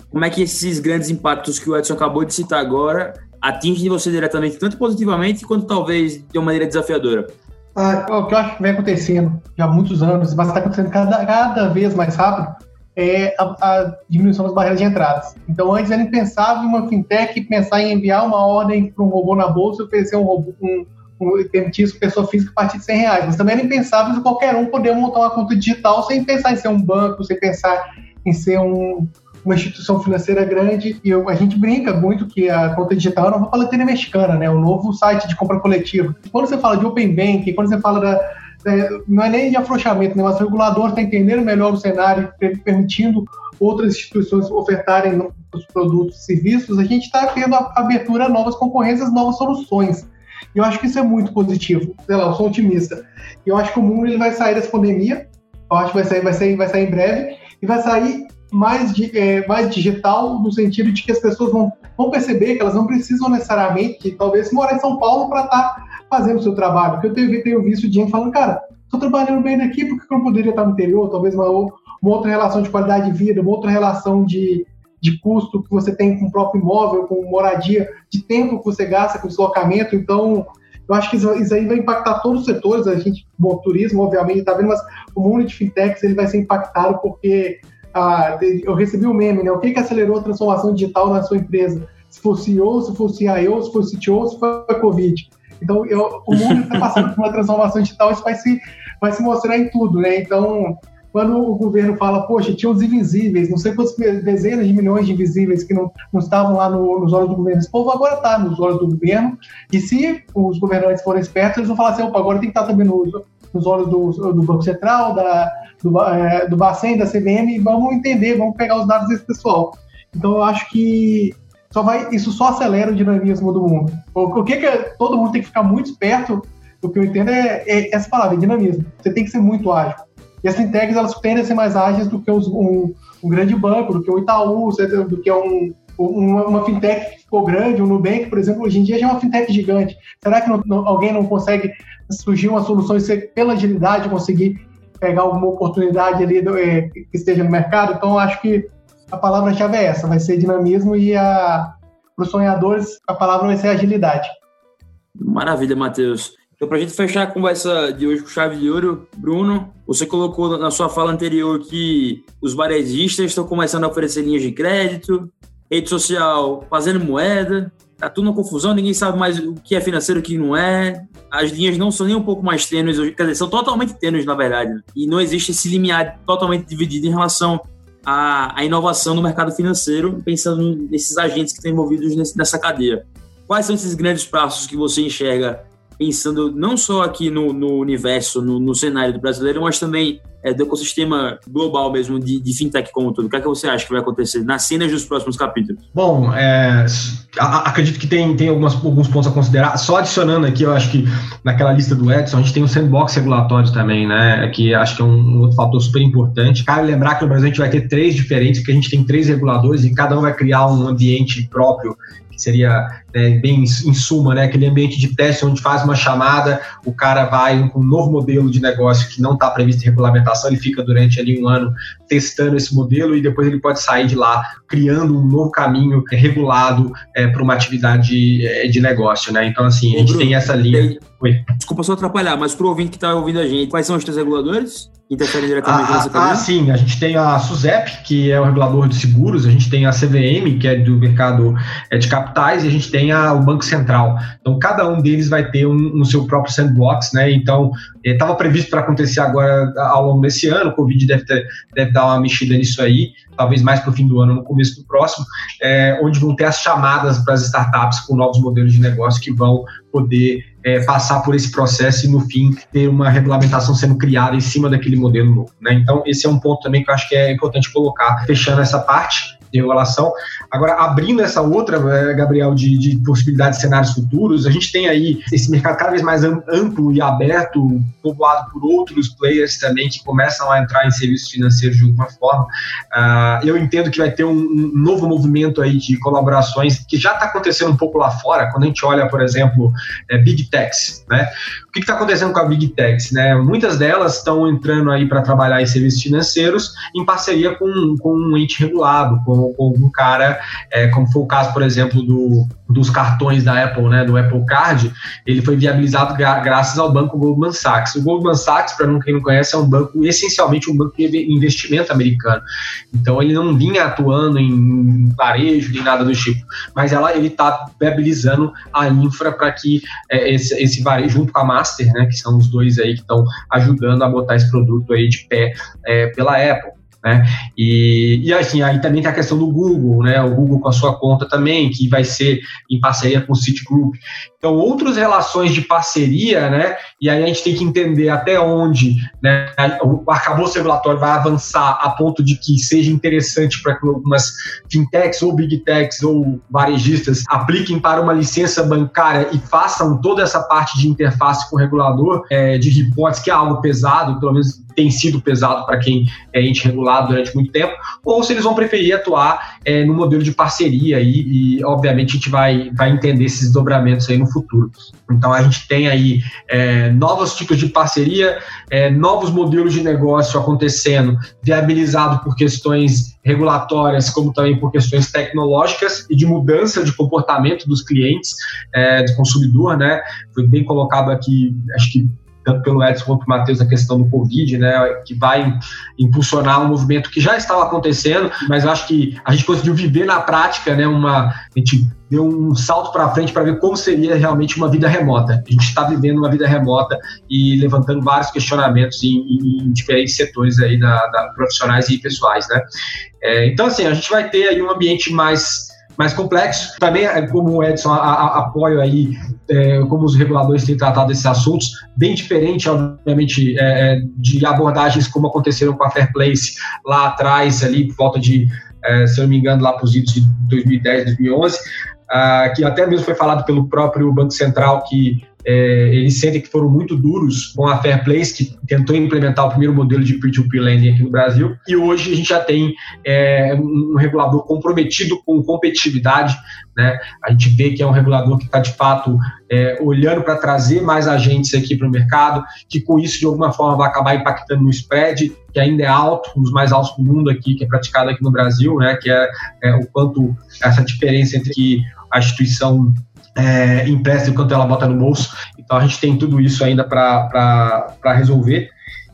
como é que esses grandes impactos que o Edson acabou de citar agora atingem você diretamente, tanto positivamente quanto talvez de uma maneira desafiadora? Ah, o que eu acho que vem acontecendo já há muitos anos, mas está acontecendo cada, cada vez mais rápido, é a, a, diminuição das barreiras de entradas. Então, antes era impensável uma fintech pensar em enviar uma ordem para um robô na bolsa e oferecer um robô, um, um, permitir isso pessoa física a partir de 100 reais. Mas também era impensável qualquer um poder montar uma conta digital sem pensar em ser um banco, sem pensar em ser um, uma instituição financeira grande. E eu, a gente brinca muito que a conta digital é uma paleteira mexicana, né? O novo site de compra coletiva. Quando você fala de Open Bank, quando você fala da não é nem de afrouxamento, né, mas o regulador está entendendo melhor o cenário, permitindo outras instituições ofertarem os produtos e serviços, a gente está tendo a abertura a novas concorrências, novas soluções. E eu acho que isso é muito positivo. Sei lá, eu sou otimista. E eu acho que o mundo ele vai sair dessa pandemia, eu acho que vai sair, vai sair, vai sair em breve, e vai sair mais, é, mais digital, no sentido de que as pessoas vão, vão perceber que elas não precisam necessariamente, talvez, morar em São Paulo para estar tá fazendo o seu trabalho. Porque eu tenho, tenho visto gente falando, cara, estou trabalhando bem daqui, porque eu poderia estar no interior? Talvez uma, uma outra relação de qualidade de vida, uma outra relação de, de custo que você tem com o próprio imóvel, com moradia, de tempo que você gasta com deslocamento. Então, eu acho que isso, isso aí vai impactar todos os setores. A gente, bom, turismo, obviamente, está vendo, mas o mundo de fintechs ele vai ser impactado porque ah, eu recebi o um meme, né? O que, que acelerou a transformação digital na sua empresa? Se for CEO, se for CIO, se for CTO, se for Covid. Então, eu, o mundo está passando por uma transformação digital, isso vai se, vai se mostrar em tudo, né? Então, quando o governo fala, poxa, tinha os invisíveis, não sei quantas dezenas de milhões de invisíveis que não, não estavam lá no, nos olhos do governo, esse povo agora está nos olhos do governo, e se os governantes forem espertos, eles vão falar assim, opa, agora tem que estar tá também no, nos olhos do, do Banco Central, da, do, é, do Bacen, da CVM, e vamos entender, vamos pegar os dados desse pessoal. Então eu acho que só vai, isso só acelera o dinamismo do mundo. O, que, que é, todo mundo tem que ficar muito esperto, o que eu entendo é, é essa palavra, é dinamismo. Você tem que ser muito ágil. E as fintechs, elas tendem a ser mais ágeis do que os, um, um, grande banco, do que o Itaú, do que um, uma, uma, fintech que ficou grande, o Nubank, por exemplo, hoje em dia já é uma fintech gigante. Será que não, não, alguém não consegue surgir uma solução e ser, pela agilidade, conseguir pegar alguma oportunidade ali do, é, que esteja no mercado? Então, acho que a palavra-chave é essa, vai ser dinamismo e para os sonhadores a palavra vai ser agilidade. Maravilha, Matheus. Então, para a gente fechar a conversa de hoje com chave de ouro, Bruno, você colocou na sua fala anterior que os varejistas estão começando a oferecer linhas de crédito, rede social fazendo moeda, tá tudo uma confusão, ninguém sabe mais o que é financeiro e o que não é. As linhas não são nem um pouco mais tênues, quer dizer, são totalmente tênues, na verdade. Né? E não existe esse limiar totalmente dividido em relação à, à inovação no mercado financeiro, pensando nesses agentes que estão envolvidos nessa cadeia. Quais são esses grandes passos que você enxerga pensando não só aqui no, no universo, no, no, cenário do brasileiro, mas também é, do ecossistema global mesmo de, de fintech como todo. O que é que você acha que vai acontecer nas cenas dos próximos capítulos? Bom, é, acredito que tem, tem algumas, alguns pontos a considerar. Só adicionando aqui, eu acho que naquela lista do Edson, a gente tem um sandbox regulatório também, né? Que acho que é um, um outro fator super importante. Cabe lembrar que no Brasil a gente vai ter três diferentes, porque a gente tem três reguladores e cada um vai criar um ambiente próprio seria né, bem em suma, né, aquele ambiente de teste onde faz uma chamada, o cara vai com um novo modelo de negócio que não está previsto em regulamentação, ele fica durante ali um ano testando esse modelo e depois ele pode sair de lá criando um novo caminho regulado é, para uma atividade é, de negócio, né? Então assim a gente Bruno, tem essa linha. Oi. Desculpa só atrapalhar, mas para o ouvinte que está ouvindo a gente, quais são os três reguladores? interferem diretamente ah, nessa cadeia? Ah, sim. A gente tem a SUSEP, que é o regulador de seguros, a gente tem a CVM, que é do mercado é, de capitais, e a gente tem a, o Banco Central. Então, cada um deles vai ter um, um seu próprio sandbox, né? Então, estava é, previsto para acontecer agora ao longo desse ano, o Covid deve, ter, deve dar uma mexida nisso aí, talvez mais para o fim do ano, no começo do próximo, é, onde vão ter as chamadas para as startups com novos modelos de negócio que vão poder é, passar por esse processo e, no fim, ter uma regulamentação sendo criada em cima daquele modelo novo. Né? Então, esse é um ponto também que eu acho que é importante colocar, fechando essa parte de regulação. Agora, abrindo essa outra, eh, Gabriel, de, de possibilidades de cenários futuros, a gente tem aí esse mercado cada vez mais amplo e aberto, povoado por outros players também que começam a entrar em serviços financeiros de alguma forma. Uh, eu entendo que vai ter um, um, novo movimento aí de colaborações que já está acontecendo um pouco lá fora, quando a gente olha, por exemplo, é, Big Techs, né? O que está acontecendo com a Big Techs, né? Muitas delas estão entrando aí para trabalhar em serviços financeiros em parceria com, com um ente regulado, com algum cara, é, como foi o caso, por exemplo, do, dos cartões da Apple, né, do Apple Card, ele foi viabilizado gra graças ao banco Goldman Sachs. O Goldman Sachs, para quem não conhece, é um banco, essencialmente um banco de investimento americano. Então, ele não vinha atuando em varejo nem nada do tipo, mas ela, ele está viabilizando a infra para que é, esse, esse varejo, junto com a Master, né, que são os dois aí que estão ajudando a botar esse produto aí de pé é, pela Apple. Né? E, e assim, aí também tem a questão do Google, né? O Google com a sua conta também, que vai ser em parceria com o Citigroup. Então, outras relações de parceria, né? E aí a gente tem que entender até onde né, o arcabouço regulatório vai avançar a ponto de que seja interessante para que algumas fintechs ou big techs ou varejistas apliquem para uma licença bancária e façam toda essa parte de interface com o regulador, é, de reportes, que é algo pesado, pelo menos tem sido pesado para quem é ente regulado durante muito tempo, ou se eles vão preferir atuar é, no modelo de parceria aí, e, obviamente, a gente vai, vai entender esses desdobramentos aí no futuro. Então, a gente tem aí é, novos tipos de parceria, é, novos modelos de negócio acontecendo, viabilizado por questões regulatórias, como também por questões tecnológicas e de mudança de comportamento dos clientes, é, do consumidor, né? Foi bem colocado aqui, acho que tanto pelo Edson quanto pelo Matheus, a questão do Covid, né, que vai impulsionar um movimento que já estava acontecendo, mas eu acho que a gente conseguiu viver na prática, né, uma, a gente deu um salto para frente para ver como seria realmente uma vida remota. A gente está vivendo uma vida remota e levantando vários questionamentos em, em diferentes setores aí da, da, profissionais e pessoais, né. É, então, assim, a gente vai ter aí um ambiente mais mais complexo. Também, é, como o Edson, a, a, apoio aí é, como os reguladores têm tratado desses assuntos, bem diferente, obviamente, é, é de abordagens como aconteceram com a Fair Place lá atrás, ali por volta de, é, se eu não me engano, lá para os idos de 2010, 2011, ah, que até mesmo foi falado pelo próprio Banco Central que é, eles sentem que foram muito duros com a Fair Place, que tentou implementar o primeiro modelo de peer-to-peer lending aqui no Brasil, e hoje a gente já tem é, um regulador comprometido com competitividade, né? A gente vê que é um regulador que está, de fato, é, olhando para trazer mais agentes aqui para o mercado, que com isso, de alguma forma, vai acabar impactando no spread, que ainda é alto, um dos mais altos do mundo aqui, que é praticado aqui no Brasil, né? Que é, é o quanto essa diferença entre a instituição é, empresta e quanto ela bota no bolso. Então a gente tem tudo isso ainda para resolver.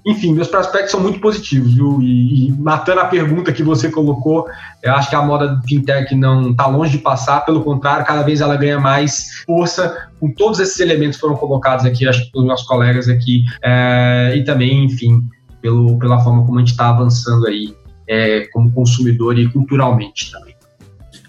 Enfim, meus prospectos são muito positivos, viu? E, e, matando a pergunta que você colocou, eu acho que a moda do fintech não está longe de passar, pelo contrário, cada vez ela ganha mais força com todos esses elementos que foram colocados aqui, acho que pelos meus colegas aqui, é, e também, enfim, pelo, pela forma como a gente está avançando aí é, como consumidor e culturalmente também.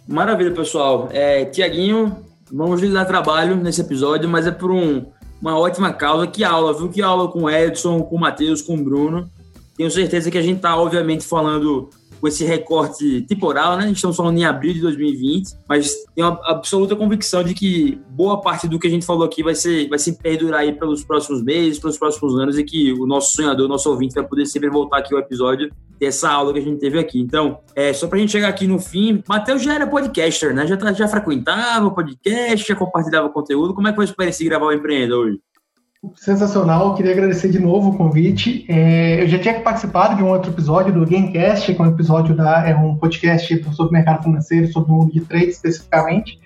Maravilha, pessoal. É, Tiaguinho, Vamos lhe dar trabalho nesse episódio, mas é por um, uma ótima causa. Que aula, viu? Que aula com o Edson, com o Matheus, com o Bruno. Tenho certeza que a gente está, obviamente, falando com esse recorte temporal, né? Estamos falando em abril de 2020, mas tenho uma absoluta convicção de que boa parte do que a gente falou aqui vai ser vai se perdurar aí pelos próximos meses, pelos próximos anos e que o nosso sonhador, o nosso ouvinte vai poder sempre voltar aqui ao episódio dessa aula que a gente teve aqui. Então, é, só pra gente chegar aqui no fim, Matheus já era podcaster, né? Já, tá, já frequentava o podcast, já compartilhava conteúdo. Como é que foi a experiência de gravar o Empreenda hoje? Sensacional, queria agradecer de novo o convite. É, eu já tinha participado de um outro episódio do Gamecast, que é um episódio da é um podcast sobre mercado financeiro, sobre o mundo de trade especificamente.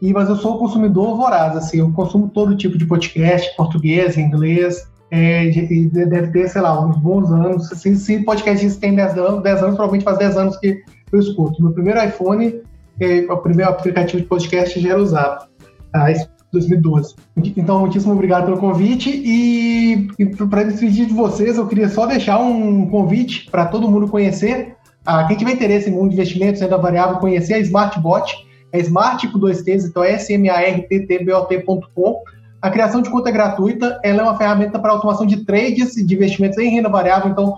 E mas eu sou consumidor voraz, assim, eu consumo todo tipo de podcast, português, inglês. É, e deve ter, sei lá, uns bons anos. Se, se podcast tem 10 anos, 10 anos, provavelmente faz 10 anos que eu escuto. Meu primeiro iPhone, é, o primeiro aplicativo de podcast já era usado. Tá? 2012. Então, muitíssimo obrigado pelo convite e, e para despedir de vocês, eu queria só deixar um convite para todo mundo conhecer. Ah, quem tiver interesse em mundo de investimentos, renda variável, conhecer a SmartBot, é Smart com dois T's, então é S-M-A-R-T-T-B-O-T.com. A criação de conta é gratuita, ela é uma ferramenta para automação de trades de investimentos em renda variável, então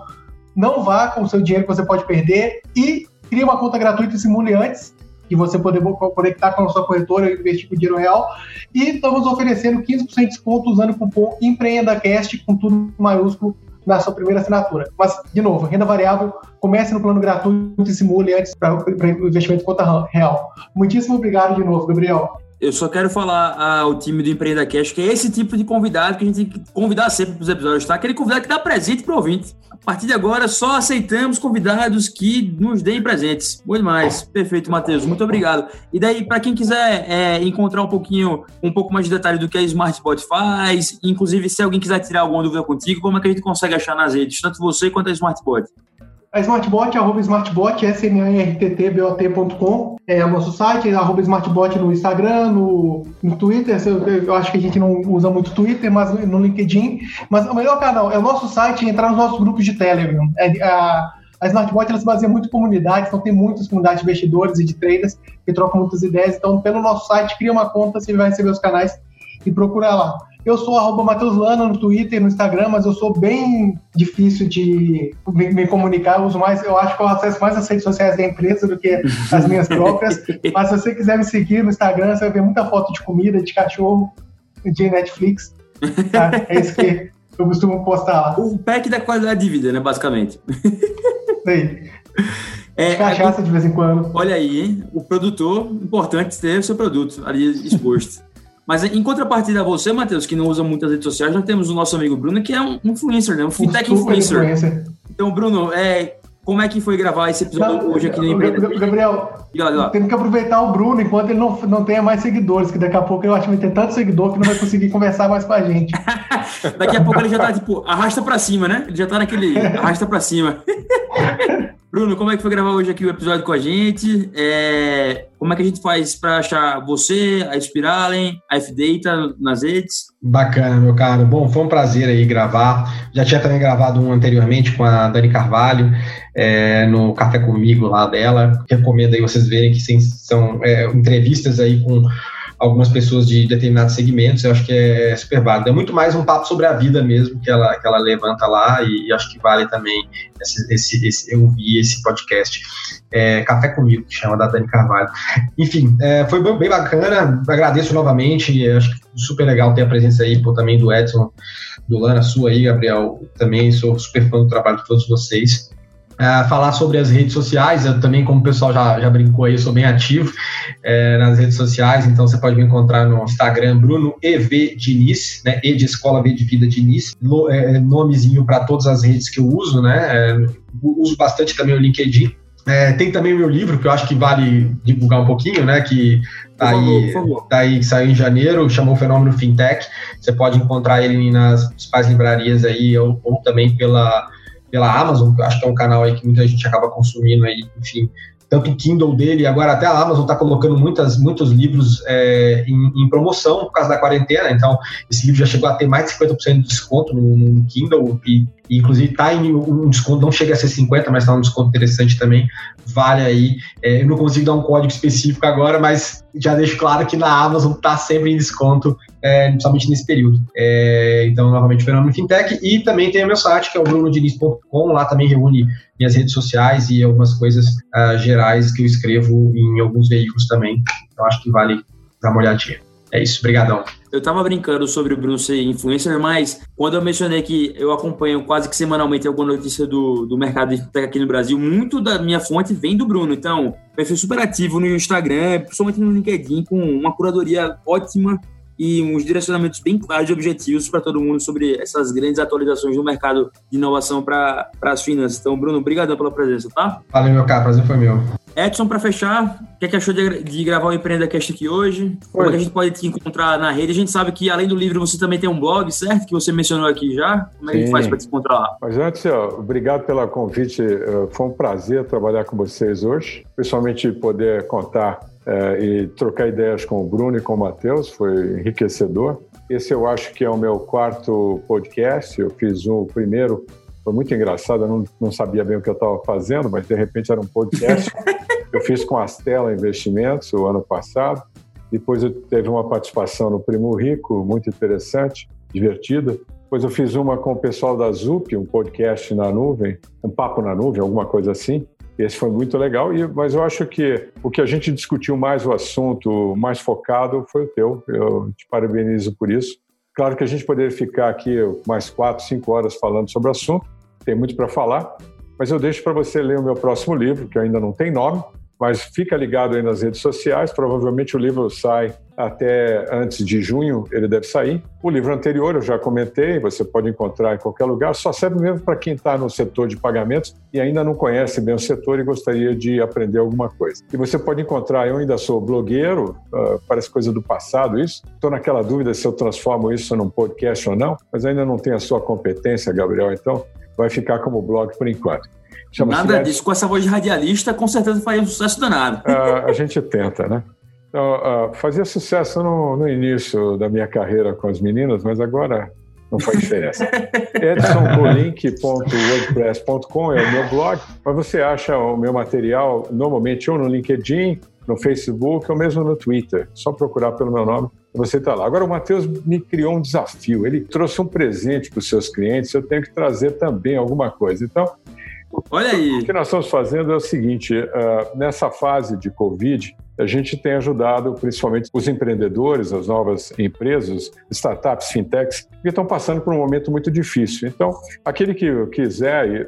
não vá com o seu dinheiro que você pode perder e crie uma conta gratuita e simule antes que você poder conectar com a sua corretora e investir com dinheiro real. E estamos oferecendo 15% de desconto usando o cupom EmpreendaCast com tudo maiúsculo na sua primeira assinatura. Mas, de novo, renda variável, comece no plano gratuito e simule antes para investimento em conta real. Muitíssimo obrigado de novo, Gabriel. Eu só quero falar ao time do Empreenda Cash que é esse tipo de convidado que a gente tem que convidar sempre para os episódios, tá? Aquele convidado que dá presente para o ouvinte. A partir de agora, só aceitamos convidados que nos deem presentes. Bom demais. Perfeito, Matheus. Muito obrigado. E daí, para quem quiser é, encontrar um pouquinho, um pouco mais de detalhe do que a Smartbot faz, inclusive se alguém quiser tirar alguma dúvida contigo, como é que a gente consegue achar nas redes, tanto você quanto a Smartbot? A Smartbot, arroba Smartbot, S-M-A-R-T-T-B-O-T.com, é o nosso site, arroba Smartbot no Instagram, no, no Twitter, eu, acho que a gente não usa muito Twitter, mas no LinkedIn. Mas o melhor canal é o nosso site entrar nos nossos grupos de Telegram. É, a, a Smartbot ela se baseia muito em comunidades, então tem muitas comunidades de investidores e de traders que trocam muitas ideias. Então, pelo nosso site, cria uma conta, você vai receber os canais e procura lá. Eu sou arroba Matheus Lana no Twitter e no Instagram, mas eu sou bem difícil de me, me, comunicar. Eu uso mais, eu acho que eu acesso mais as redes sociais da empresa do que as minhas próprias. mas se você quiser me seguir no Instagram, você vai ver muita foto de comida, de cachorro, de Netflix. Tá? É isso que Eu costumo postar lá. O pack da qualidade de vida, né, basicamente. Sei. É, cachaça de vez em quando. Olha aí, hein? O produtor, importante ter o seu produto ali exposto. Mas em contrapartida a você, Matheus, que não usa muitas redes sociais, nós temos o nosso amigo Bruno, que é um influencer, né? Um fintech influencer. influencer. Então, Bruno, é, como é que foi gravar esse episódio não, hoje aqui no Empreendedor? Gabriel, temos que aproveitar o Bruno enquanto ele não, não tenha mais seguidores, que daqui a pouco eu acho que vai ter tanto seguidor que não vai conseguir conversar mais com a gente. daqui a pouco ele já tá, tipo, arrasta pra cima, né? Ele já tá naquele arrasta pra cima. Bruno, como é que foi gravar hoje aqui o episódio com a gente? É, como é que a gente faz para achar você, a Spiralen, a F-Data nas redes? Bacana, meu caro. Bom, foi um prazer aí gravar. Já tinha também gravado um anteriormente com a Dani Carvalho, é, no Café Comigo lá dela. Recomendo aí vocês verem que são é, entrevistas aí com algumas pessoas de determinados segmentos, eu acho que é super válido. É muito mais um papo sobre a vida mesmo que ela, que ela levanta lá e, acho que vale também esse, esse, esse eu vi esse podcast. É, Café Comigo, que chama da Dani Carvalho. Enfim, é, foi bem, bem, bacana, agradeço novamente, acho que super legal ter a presença aí pô, também do Edson, do Lana, sua aí, Gabriel, também sou super fã do trabalho de todos vocês. Uh, falar sobre as redes sociais, eu também, como o pessoal já, já brincou aí, eu sou bem ativo é, nas redes sociais, então você pode me encontrar no Instagram, Bruno EV Diniz, né, E de Escola V de Vida Diniz, no, é, nomezinho para todas as redes que eu uso, né, é, uso bastante também o LinkedIn, é, tem também o meu livro, que eu acho que vale divulgar um pouquinho, né? Que tá aí, tá aí, saiu em janeiro, chamou Fenômeno Fintech. Você pode encontrar ele nas principais livrarias aí, ou, ou também pela pela Amazon, que eu acho que é um canal aí que muita gente acaba consumindo aí, enfim, tanto o Kindle dele, agora até a Amazon está colocando muitas, muitos livros é, em, em, promoção por causa da quarentena, então esse livro já chegou a ter mais de 50% de desconto no, no Kindle, e, e inclusive está em um desconto, não chega a ser 50%, mas está um desconto interessante também, vale aí, é, eu não consigo dar um código específico agora, mas já deixo claro que na Amazon está sempre em desconto, é, principalmente nesse período. É, então, novamente, Fenômeno Fintech, e também tem o meu site, que é o brunodiniz.com, lá também reúne minhas redes sociais e algumas coisas uh, gerais que eu escrevo em alguns veículos também. Então acho que vale dar uma olhadinha. É isso, brigadão. Eu tava brincando sobre o Bruno ser influencer, mas quando eu mencionei que eu acompanho quase que semanalmente alguma notícia do, do mercado de tech aqui no Brasil, muito da minha fonte vem do Bruno. Então, perfil super ativo no Instagram, principalmente no LinkedIn, com uma curadoria ótima e uns direcionamentos bem claros e objetivos para todo mundo sobre essas grandes atualizações do mercado de inovação para as finanças. Então, Bruno, obrigado pela presença, tá? Valeu, meu caro, prazer foi meu. Edson, para fechar, o que, é que achou de, de gravar o EmpreendaCast aqui hoje? Como é que a gente pode te encontrar na rede? A gente sabe que, além do livro, você também tem um blog, certo? Que você mencionou aqui já. Como é que a gente faz para te encontrar lá? Mas antes, ó, obrigado pelo convite. Eh, foi um prazer trabalhar com vocês hoje, principalmente poder contar é, e trocar ideias com o Bruno e com o Matheus, foi enriquecedor. Esse eu acho que é o meu quarto podcast. Eu fiz um, o primeiro, foi muito engraçado, eu não, não sabia bem o que eu estava fazendo, mas de repente era um podcast. eu fiz com a Stella Investimentos o ano passado. Depois eu teve uma participação no Primo Rico, muito interessante, divertida. Depois eu fiz uma com o pessoal da ZUP, um podcast na nuvem, um papo na nuvem, alguma coisa assim. Esse foi muito legal, e, mas eu acho que o que a gente discutiu mais o assunto, mais focado, foi o teu. Eu te parabenizo por isso. Claro que a gente poderia ficar aqui mais quatro, cinco horas falando sobre o assunto, tem muito para falar, mas eu deixo para você ler o meu próximo livro, que ainda não tem nome, mas fica ligado aí nas redes sociais. Provavelmente o livro sai até antes de junho, ele deve sair. O livro anterior eu já comentei, você pode encontrar em qualquer lugar, só serve mesmo para quem está no setor de pagamentos e ainda não conhece bem o setor e gostaria de aprender alguma coisa. E você pode encontrar, eu ainda sou blogueiro, uh, parece coisa do passado isso, estou naquela dúvida se eu transformo isso num podcast ou não, mas ainda não tenho a sua competência, Gabriel, então vai ficar como blog por enquanto. Nada disso, com essa voz de radialista, com certeza faria um sucesso danado. Uh, a gente tenta, né? Então, uh, fazia sucesso no, no, início da minha carreira com as meninas, mas agora não faz diferença. edsonbolink.wordpress.com é o meu blog, mas você acha o meu material normalmente ou no LinkedIn, no Facebook ou mesmo no Twitter. Só procurar pelo meu nome você está lá. Agora, o Matheus me criou um desafio. Ele trouxe um presente para os seus clientes, eu tenho que trazer também alguma coisa. Então, Olha aí. O que nós estamos fazendo é o seguinte: uh, nessa fase de Covid, a gente tem ajudado principalmente os empreendedores, as novas empresas, startups, fintechs, que estão passando por um momento muito difícil. Então, aquele que quiser e uh,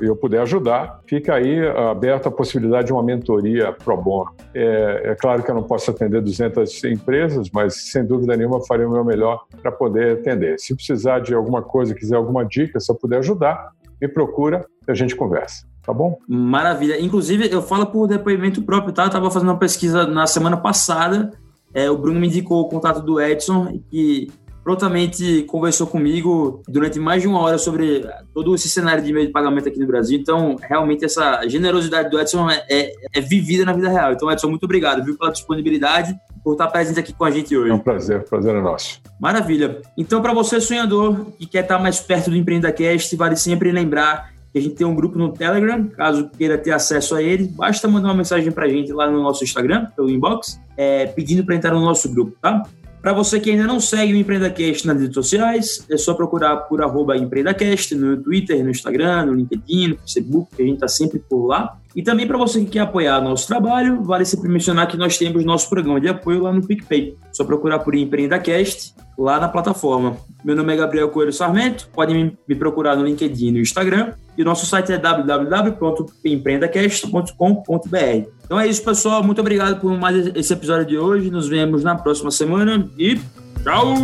eu puder ajudar, fica aí uh, aberta a possibilidade de uma mentoria pro bono. É, é, claro que eu não posso atender 200 empresas, mas sem dúvida nenhuma farei o meu melhor para poder atender. Se precisar de alguma coisa, quiser alguma dica, se eu puder ajudar, me procura e a gente conversa. Tá bom? Maravilha. Inclusive, eu falo por depoimento próprio, tá? Eu estava fazendo uma pesquisa na semana passada. É, o Bruno me indicou o contato do Edson, que prontamente conversou comigo durante mais de uma hora sobre todo esse cenário de meio de pagamento aqui no Brasil. Então, realmente, essa generosidade do Edson é, é, é vivida na vida real. Então, Edson, muito obrigado viu, pela disponibilidade, por estar presente aqui com a gente hoje. É um prazer, prazer é nosso. Maravilha. Então, para você, sonhador, que quer estar mais perto do EmpreendaCast, vale sempre lembrar que a gente tem um grupo no Telegram, caso queira ter acesso a ele, basta mandar uma mensagem para a gente lá no nosso Instagram, pelo inbox, é, pedindo para entrar no nosso grupo, tá? Para você que ainda não segue o EmpreendaCast nas redes sociais, é só procurar por arroba EmpreendaCast no Twitter, no Instagram, no LinkedIn, no Facebook, que a gente está sempre por lá. E também para você que quer apoiar nosso trabalho, vale sempre mencionar que nós temos nosso programa de apoio lá no PicPay. Só procurar por EmpreendaCast lá na plataforma. Meu nome é Gabriel Coelho Sarmento, podem me procurar no LinkedIn e no Instagram. E nosso site é www.empreendacast.com.br. Então é isso, pessoal. Muito obrigado por mais esse episódio de hoje. Nos vemos na próxima semana e tchau!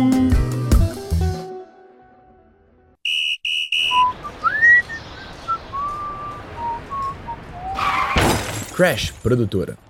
Crash Produtora.